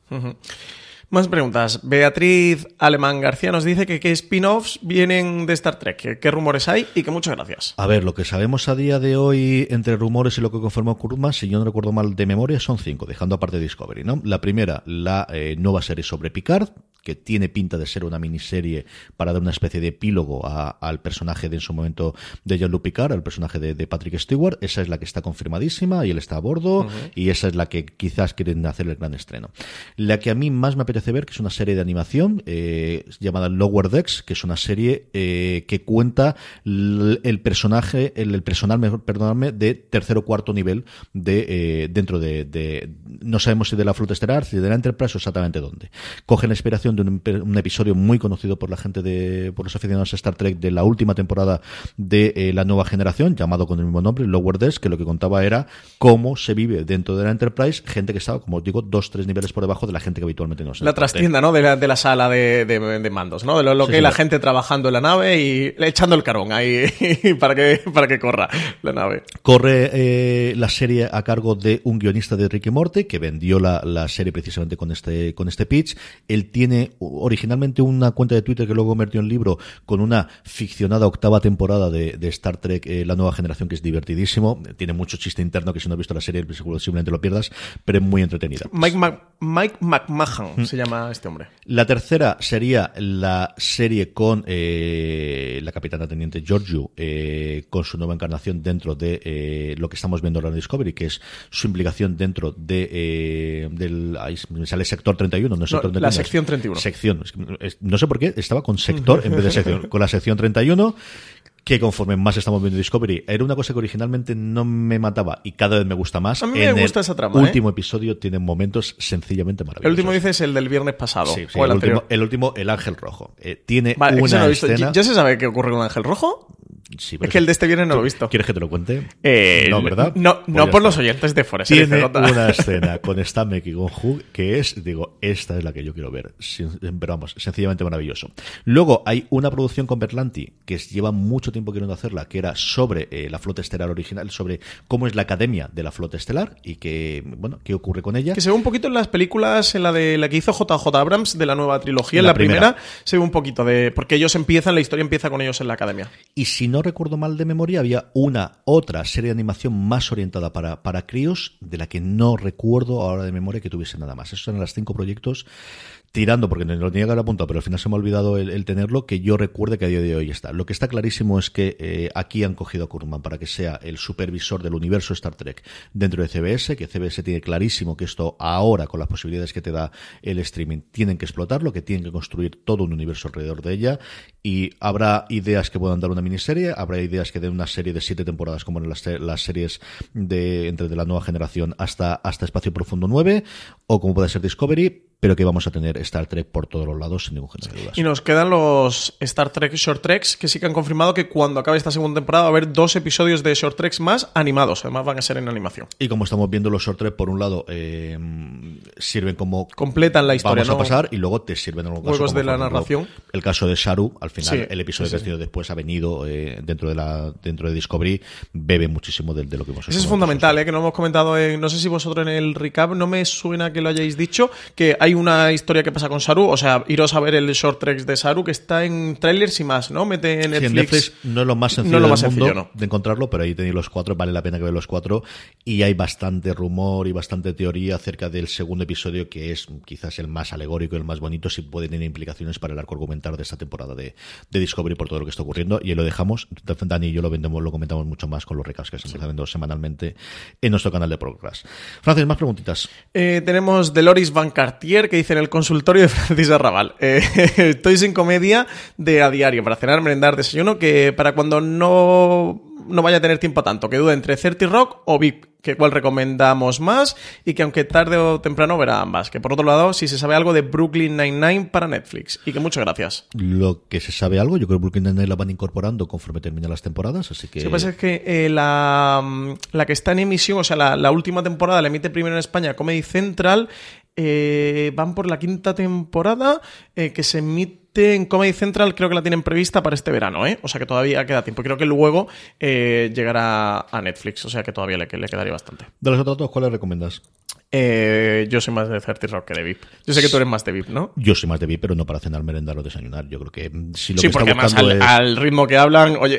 [SPEAKER 2] Más preguntas. Beatriz Alemán García nos dice que qué spin-offs vienen de Star Trek, qué rumores hay y que muchas gracias.
[SPEAKER 1] A ver, lo que sabemos a día de hoy entre rumores y lo que confirmó Kurtzman, si yo no recuerdo mal de memoria, son cinco, dejando aparte Discovery, ¿no? La primera, la eh, nueva serie sobre Picard, que tiene pinta de ser una miniserie para dar una especie de epílogo a- al personaje de en su momento de Jean-Luc Picard, al personaje de, de Patrick Stewart. Esa es la que está confirmadísima y él está a bordo y esa es la que quizás quieren hacer el gran estreno. La que a mí más me apetece ver, que es una serie de animación eh, llamada Lower Decks, que es una serie eh, que cuenta el personaje, el, el personal, perdonadme, de tercer o cuarto nivel de eh, dentro de, no sabemos si de la flota estelar, si de la Enterprise o exactamente dónde. Cogen la inspiración de un, un episodio muy conocido por la gente de, por los aficionados a Star Trek de la última temporada de la nueva generación, llamado con el mismo nombre, Lower Decks, que lo que contaba era cómo se vive dentro de la Enterprise, gente que estaba, como os digo, dos, tres niveles por debajo de la gente que habitualmente no se
[SPEAKER 2] La trastienda, ¿no? De la, de la sala de, de- de mandos, ¿no? De lo, lo
[SPEAKER 1] Sí,
[SPEAKER 2] que
[SPEAKER 1] sí,
[SPEAKER 2] la gente trabajando en la nave y echando el carbón ahí para que, para que corra la nave.
[SPEAKER 1] Corre eh, la serie a cargo de un guionista de Ricky Morty que vendió la, la serie precisamente con este, con este pitch. Él tiene originalmente una cuenta de Twitter que luego convirtió en libro con una ficcionada octava temporada de, de Star Trek, eh, la nueva generación, que es divertidísimo. Tiene mucho chiste interno que si no has visto la serie seguro simplemente lo pierdas, pero es muy entretenida.
[SPEAKER 2] Mike, Mac- Mike McMahon se llama este hombre.
[SPEAKER 1] La tercera sería la serie con eh, la capitana teniente Giorgio, eh, con su nueva encarnación dentro de eh, lo que estamos viendo ahora en Discovery, que es su implicación dentro de eh, del ahí me sale sector 31, no es
[SPEAKER 2] No,
[SPEAKER 1] sector
[SPEAKER 2] la
[SPEAKER 1] 31,
[SPEAKER 2] sección 31.
[SPEAKER 1] Sección, no sé por qué estaba con sector en vez de sección, con la sección 31 que conforme más estamos viendo Discovery, era una cosa que originalmente no me mataba y cada vez me gusta más.
[SPEAKER 2] A mí me
[SPEAKER 1] en
[SPEAKER 2] gusta
[SPEAKER 1] el
[SPEAKER 2] esa trama, ¿eh?
[SPEAKER 1] último episodio tiene momentos sencillamente
[SPEAKER 2] El
[SPEAKER 1] maravillosos.
[SPEAKER 2] último dices el del viernes pasado.
[SPEAKER 1] Sí, sí,
[SPEAKER 2] o el,
[SPEAKER 1] el, último, el último, el ángel rojo. Eh, tiene
[SPEAKER 2] Vale, no
[SPEAKER 1] una
[SPEAKER 2] visto.
[SPEAKER 1] escena.
[SPEAKER 2] ¿Ya se sabe qué ocurre con Ángel Rojo?
[SPEAKER 1] Sí,
[SPEAKER 2] Es que el de este viernes no lo he visto.
[SPEAKER 1] ¿Quieres que te lo cuente?
[SPEAKER 2] Eh,
[SPEAKER 1] no, ¿verdad?
[SPEAKER 2] No,
[SPEAKER 1] Pues
[SPEAKER 2] no por los oyentes de Forest.
[SPEAKER 1] Tiene una escena con Stamek y con Hugh que es, digo, esta es la que yo quiero ver. Pero vamos, sencillamente maravilloso. Luego hay una producción con Berlanti que lleva mucho tiempo queriendo hacerla, que era sobre eh, la flota estelar original, sobre cómo es la academia de la flota estelar y que, bueno, qué ocurre con ella.
[SPEAKER 2] Que se ve un poquito en las películas, en la de la que hizo JJ Abrams de la nueva trilogía, en
[SPEAKER 1] La
[SPEAKER 2] la, primera.
[SPEAKER 1] primera.
[SPEAKER 2] se ve un poquito de. Porque ellos empiezan, la historia empieza con ellos en la academia.
[SPEAKER 1] Y si no recuerdo mal de memoria, había una otra serie de animación más orientada para, para críos, de la que no recuerdo ahora de memoria que tuviese nada más. Esos eran los cinco proyectos tirando, porque no lo tenía que haber apuntado, pero al final se me ha olvidado el, tenerlo, que yo recuerde que a día de hoy está. Lo que está clarísimo es que eh, aquí han cogido a Kurman para que sea el supervisor del universo Star Trek dentro de CBS, que CBS tiene clarísimo que esto ahora, con las posibilidades que te da el streaming, tienen que explotarlo, que tienen que construir todo un universo alrededor de ella, y habrá ideas que puedan dar una miniserie, habrá ideas que den una serie de siete temporadas, como en las, las series de entre de la nueva generación hasta, hasta Espacio Profundo 9, o como puede ser Discovery, pero que vamos a tener Star Trek por todos los lados, sin ningún género de dudas.
[SPEAKER 2] Y nos quedan los Star Trek Short Treks, que sí que han confirmado que cuando acabe esta segunda temporada va a haber dos episodios de Short Treks más animados. Además van a ser en animación.
[SPEAKER 1] Y como estamos viendo los short trek, por un lado, eh, sirven como
[SPEAKER 2] Completan la historia,
[SPEAKER 1] vamos a
[SPEAKER 2] ¿no?
[SPEAKER 1] pasar y luego te sirven en algún caso
[SPEAKER 2] Juegos de la
[SPEAKER 1] ejemplo,
[SPEAKER 2] narración.
[SPEAKER 1] El caso de Sharu, al final,
[SPEAKER 2] Sí,
[SPEAKER 1] el episodio
[SPEAKER 2] sí,
[SPEAKER 1] que ha
[SPEAKER 2] sí.
[SPEAKER 1] tenido después ha venido eh, dentro de la dentro de Discovery, bebe muchísimo de, de lo que hemos
[SPEAKER 2] Eso es fundamental, ¿eh? que no hemos comentado, en- no sé si vosotros en el recap, no me suena que lo hayáis dicho, que hay una historia que pasa con Saru, o sea, iros a ver el short tracks de Saru, que está en trailers y más, ¿no? Mete en
[SPEAKER 1] Sí,
[SPEAKER 2] Netflix.
[SPEAKER 1] en Netflix no es lo más sencillo
[SPEAKER 2] No lo más
[SPEAKER 1] del mundo
[SPEAKER 2] sencillo, no.
[SPEAKER 1] de encontrarlo, pero ahí tenéis los cuatro, vale la pena que veáis los cuatro. Y hay bastante rumor y bastante teoría acerca del segundo episodio, que es quizás el más alegórico y el más bonito, si puede tener implicaciones para el arco argumental de esta temporada de, de Discovery por todo lo que está ocurriendo. Y ahí lo dejamos. Dani y yo lo vendemos, lo comentamos mucho más con los recaps que estamos haciendo semanalmente en nuestro canal de Progress. Francis, más preguntitas.
[SPEAKER 2] Eh, tenemos Deloris Van Cartier que dice en el consultorio de Francis Arrabal. Eh, estoy sin comedia de a diario para cenar, merendar, desayuno, que para cuando no, no vaya a tener tiempo tanto, que duda entre 30 Rock o VIP, que cuál recomendamos más y que aunque tarde o temprano verá ambas. Que por otro lado, si se sabe algo de Brooklyn Nine-Nine para Netflix. Y que muchas gracias.
[SPEAKER 1] Lo que se sabe algo, yo creo que Brooklyn Nine-Nine la van incorporando conforme terminan las temporadas, así que...
[SPEAKER 2] Lo que pasa es que eh, la, mm, la que está en emisión, o sea, la, la última temporada la emite primero en España Comedy Central. Eh, van por la quinta temporada eh, que se emite en Comedy Central, creo que la tienen prevista para este verano, ¿eh? O sea que todavía queda tiempo. Creo que luego eh, llegará a Netflix, o sea que todavía le, le quedaría bastante.
[SPEAKER 1] De los otros dos, ¿cuáles recomiendas?
[SPEAKER 2] Eh, yo soy más de 30 Rock que de VIP. Yo sé que tú eres más de VIP, ¿no?
[SPEAKER 1] Yo soy más de VIP, pero no para cenar, merendar o desayunar. Yo creo que mm, si lo
[SPEAKER 2] sí,
[SPEAKER 1] que está
[SPEAKER 2] porque además
[SPEAKER 1] buscando
[SPEAKER 2] al,
[SPEAKER 1] es...
[SPEAKER 2] al ritmo que hablan, oye,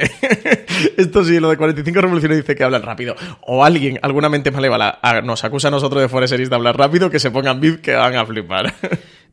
[SPEAKER 2] esto sí, lo de 45 revoluciones dice que hablan rápido. O alguien, alguna mente malévola, a- nos acusa a nosotros de Forest Series de hablar rápido, que se pongan VIP que van a flipar.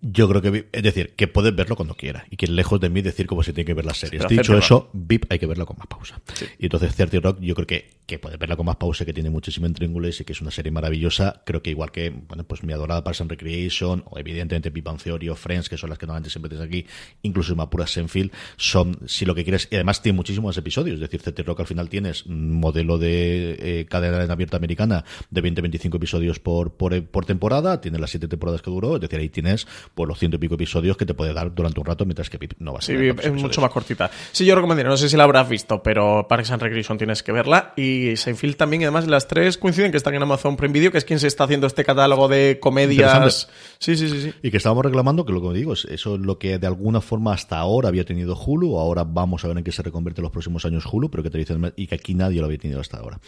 [SPEAKER 1] Yo creo que VIP- es decir, que puedes verlo cuando quieras y que lejos de mí decir cómo se tiene que ver las series.
[SPEAKER 2] pero
[SPEAKER 1] Dicho eso, VIP hay que verla con más pausa. Y entonces 30 Rock yo creo que, que puedes verla con más pausa, que tiene muchísimo intríngulis y que es una serie maravillosa. Creo que igual que, bueno, pues mi adorada Parks and Recreation o evidentemente Big Bang Theory o Friends, que son las que normalmente siempre tienes aquí, incluso más puras Senfield, son, si lo que quieres, y además tiene muchísimos episodios. Es decir, 30 Rock al final tienes modelo de eh, cadena en abierta americana de 20-25 episodios por, por, por temporada, tiene las 7 temporadas que duró, es decir, ahí tienes por los ciento y pico episodios que te puede dar durante un rato, mientras que VIP no va a
[SPEAKER 2] Sí,
[SPEAKER 1] ser.
[SPEAKER 2] VIP es mucho más cortita. Sí, yo recomendaría, no sé si la habrás visto, pero Parks and Recreation tienes que verla. Y Seinfeld también, y además las tres coinciden que están en Amazon Prime Video, que es quien se está haciendo este catálogo de comedias. Sí, sí, sí, sí.
[SPEAKER 1] Y que estábamos reclamando, que lo que digo, es eso es lo que de alguna forma hasta ahora había tenido Hulu, ahora vamos a ver en qué se reconvierte en los próximos años Hulu, pero que te dicen y que aquí nadie lo había tenido hasta ahora.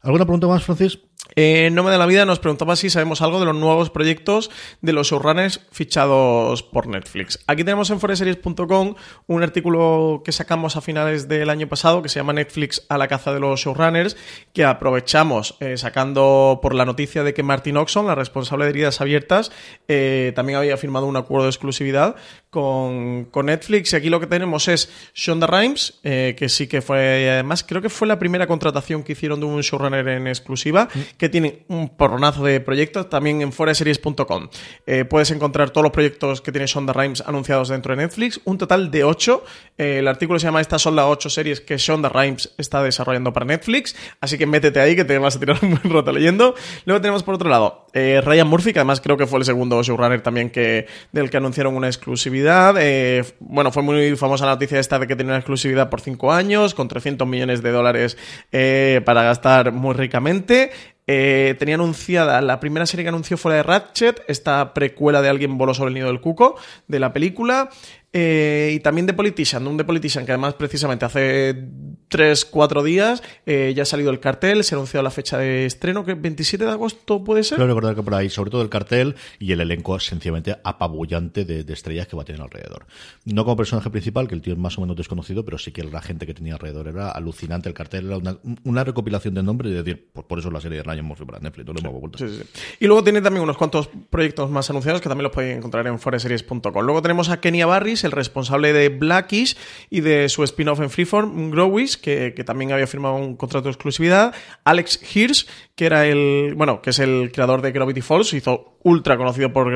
[SPEAKER 1] ¿Alguna pregunta más, Francis?
[SPEAKER 2] Eh, no me da la vida nos preguntaba si sabemos algo de los nuevos proyectos de los showrunners fichados por Netflix. Aquí tenemos en foreseries.com un artículo que sacamos a finales del año pasado que se llama Netflix a la caza de los showrunners, que aprovechamos eh, sacando por la noticia de que Martin Oxon, la responsable de heridas abiertas, eh, también había firmado un acuerdo de exclusividad con, con Netflix. Y aquí lo que tenemos es Shonda Rhimes, eh, que sí que fue, además, creo que fue la primera contratación que hicieron de un showrunner en exclusiva, que que tienen un porronazo de proyectos también en foraseries.com. Eh, puedes encontrar todos los proyectos que tiene Shonda Rhimes anunciados dentro de Netflix, un total de 8. el artículo se llama Estas son las 8 series que Shonda Rhimes está desarrollando para Netflix, así que métete ahí que te vas a tirar un buen rato leyendo. Luego tenemos por otro lado eh, Ryan Murphy, que además creo que fue el segundo showrunner también que, del que anunciaron una exclusividad. Eh, bueno, fue muy famosa la noticia esta de que tenía una exclusividad por 5 años, con 300 millones de dólares eh, para gastar muy ricamente. Eh, tenía anunciada la primera serie que anunció fuera de Ratchet, esta precuela de Alguien voló sobre el nido del cuco, de la película. Eh, y también de Politician, un de Politician que además precisamente hace 3, 4 días eh, ya ha salido el cartel, se ha anunciado la fecha de estreno, que 27 de agosto puede ser.
[SPEAKER 1] Creo recordar que por ahí, sobre todo el cartel y el elenco sencillamente apabullante de, de estrellas que va a tener alrededor. No como personaje principal, que el tío es más o menos desconocido, pero sí que la gente que tenía alrededor era alucinante. El cartel era una, una recopilación de nombres y decir, por, por eso la serie de Ryan Murphy para Netflix, no lo hemos vuelto.
[SPEAKER 2] Sí, sí, sí. Y luego tiene también unos cuantos proyectos más anunciados que también los podéis encontrar en foreseries.com. Luego tenemos a Kenia Barris, el responsable de Blackish y de su spin-off en Freeform, Growish, que, que también había firmado un contrato de exclusividad. Alex Hirsch, que era el, bueno, que es el creador de Gravity Falls, hizo ultra conocido por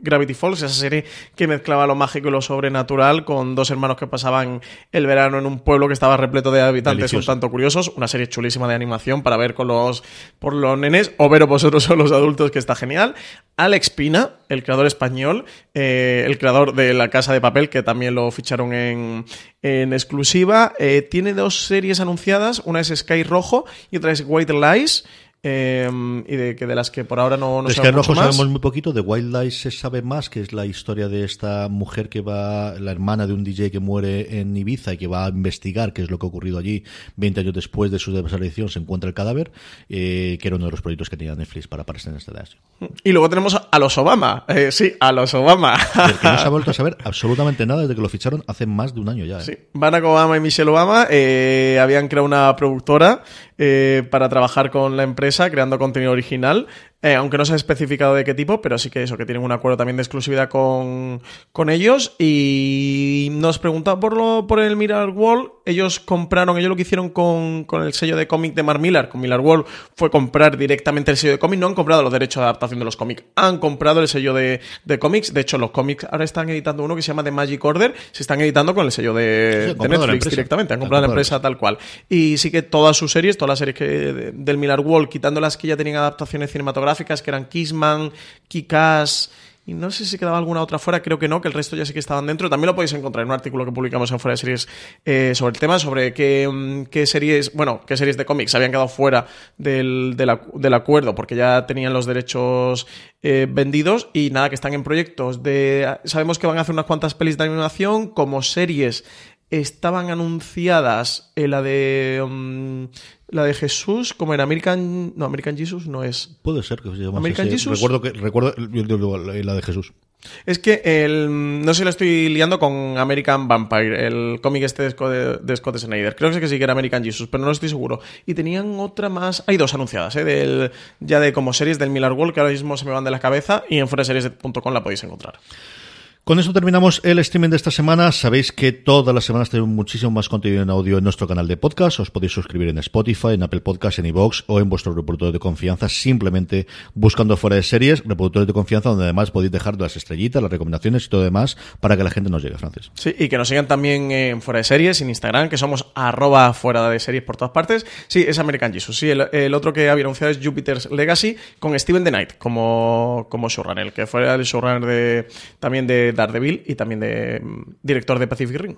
[SPEAKER 2] Gravity, Falls, esa serie que mezclaba lo mágico y lo sobrenatural con dos hermanos que pasaban el verano en un pueblo que estaba repleto de habitantes
[SPEAKER 1] Delicioso.
[SPEAKER 2] un tanto curiosos, una serie chulísima de animación para ver con los por los nenes o veros vosotros son los adultos que está genial. Alex Pina, el creador español, eh, el creador de La Casa de Papel, que también lo ficharon en, en exclusiva, eh, tiene dos series anunciadas, una es Sky Rojo y otra es White Lies. Eh, y de, que de las que por ahora no, no sabemos mucho más.
[SPEAKER 1] sabemos muy poquito, de Wild Lies se sabe más, que es la historia de esta mujer que va, la hermana de un DJ que muere en Ibiza y que va a investigar qué es lo que ha ocurrido allí 20 años después de su desaparición, se encuentra el cadáver, eh, que era uno de los proyectos que tenía Netflix para aparecer en este dash.
[SPEAKER 2] Y luego tenemos a, los Obama. Eh, sí, a los Obama.
[SPEAKER 1] Del que no se ha vuelto a saber absolutamente nada desde que lo ficharon hace más de un año ya. ¿eh?
[SPEAKER 2] Sí, Barack Obama y Michelle Obama eh, habían creado una productora eh, para trabajar con la empresa creando contenido original, eh, aunque no se ha especificado de qué tipo, pero sí que eso, que tienen un acuerdo también de exclusividad con, con ellos. Y nos preguntaba por, lo, por el Mirror Wall, ellos compraron, ellos lo que hicieron con, con el sello de cómic de Mark Millar, con Millar Wall, fue comprar directamente el sello de cómic, no han comprado los derechos de adaptación de los cómics, han comprado el sello de, de cómics, de hecho los cómics ahora están editando uno que se llama The Magic Order, se están editando con el sello de, Netflix directamente, han comprado la empresa tal cual. Y sí que todas sus series, todas las series que, de- del Millar Wall, quitando las que ya tenían adaptaciones cinematográficas, que eran Kissman, Kikas. Y no sé si quedaba alguna otra fuera, creo que no, que el resto ya sí que estaban dentro. También lo podéis encontrar en un artículo que publicamos en Fuera de Series eh, sobre el tema, sobre qué, mm, qué series, bueno, qué series de cómics habían quedado fuera del, del acu- del acuerdo, porque ya tenían los derechos eh, vendidos y nada, que están en proyectos de... Sabemos que van a hacer unas cuantas pelis de animación, como series estaban anunciadas en la de mm, la de Jesús, como en American, no American Jesus no es.
[SPEAKER 1] Puede ser que se llamase
[SPEAKER 2] ¿American
[SPEAKER 1] así.
[SPEAKER 2] Jesus?
[SPEAKER 1] Recuerdo que recuerdo la de Jesús.
[SPEAKER 2] Es que el no sé si lo estoy liando con American Vampire, el cómic este de Scott, de Scott Snyder. Creo que sí que sí que era American Jesus, pero no estoy seguro. Y tenían otra más, hay dos anunciadas, ¿eh? del ya de como series del Miller World que ahora mismo se me van de la cabeza y en foreseries.com la podéis encontrar.
[SPEAKER 1] Con eso terminamos el streaming de esta semana. Sabéis que todas las semanas tenemos muchísimo más contenido en audio en nuestro canal de podcast. Os podéis suscribir en Spotify, en Apple Podcast, en iVoox o en vuestro reproductor de confianza, simplemente buscando fuera de series, reproductores de confianza, donde además podéis dejar las estrellitas, las recomendaciones y todo demás para que la gente nos llegue, Francis.
[SPEAKER 2] Sí, y que nos sigan también en Fuera de Series, en Instagram, que somos arroba fuera de series por todas partes. Sí, es American Jesus. Sí, el, el otro que había anunciado es Jupiter's Legacy con Steven The Knight como, como showrunner, que fue el showrunner de, también de Daredevil y también de mm, director de Pacific Ring.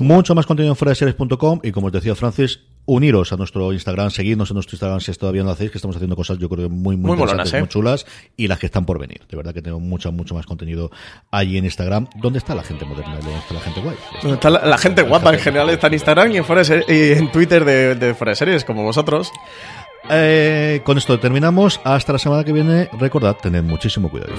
[SPEAKER 1] Mucho más contenido en fuera de series.com y como os decía Francis, uniros a nuestro Instagram, seguidnos en nuestro Instagram si todavía no lo hacéis, que estamos haciendo cosas yo creo que muy, muy,
[SPEAKER 2] Muy
[SPEAKER 1] interesantes,
[SPEAKER 2] molonas, ¿eh?
[SPEAKER 1] muy chulas y las que están por venir. De verdad que tenemos mucho, mucho más contenido allí en Instagram. ¿Dónde está la gente moderna? ¿Dónde está la gente guay?
[SPEAKER 2] Está la, la gente guapa en general está en Instagram y en, Fuera de Series- y en Twitter de, de Fuera de Series, como vosotros.
[SPEAKER 1] Eh, con esto terminamos. Hasta la semana que viene. Recordad, tened muchísimo cuidado.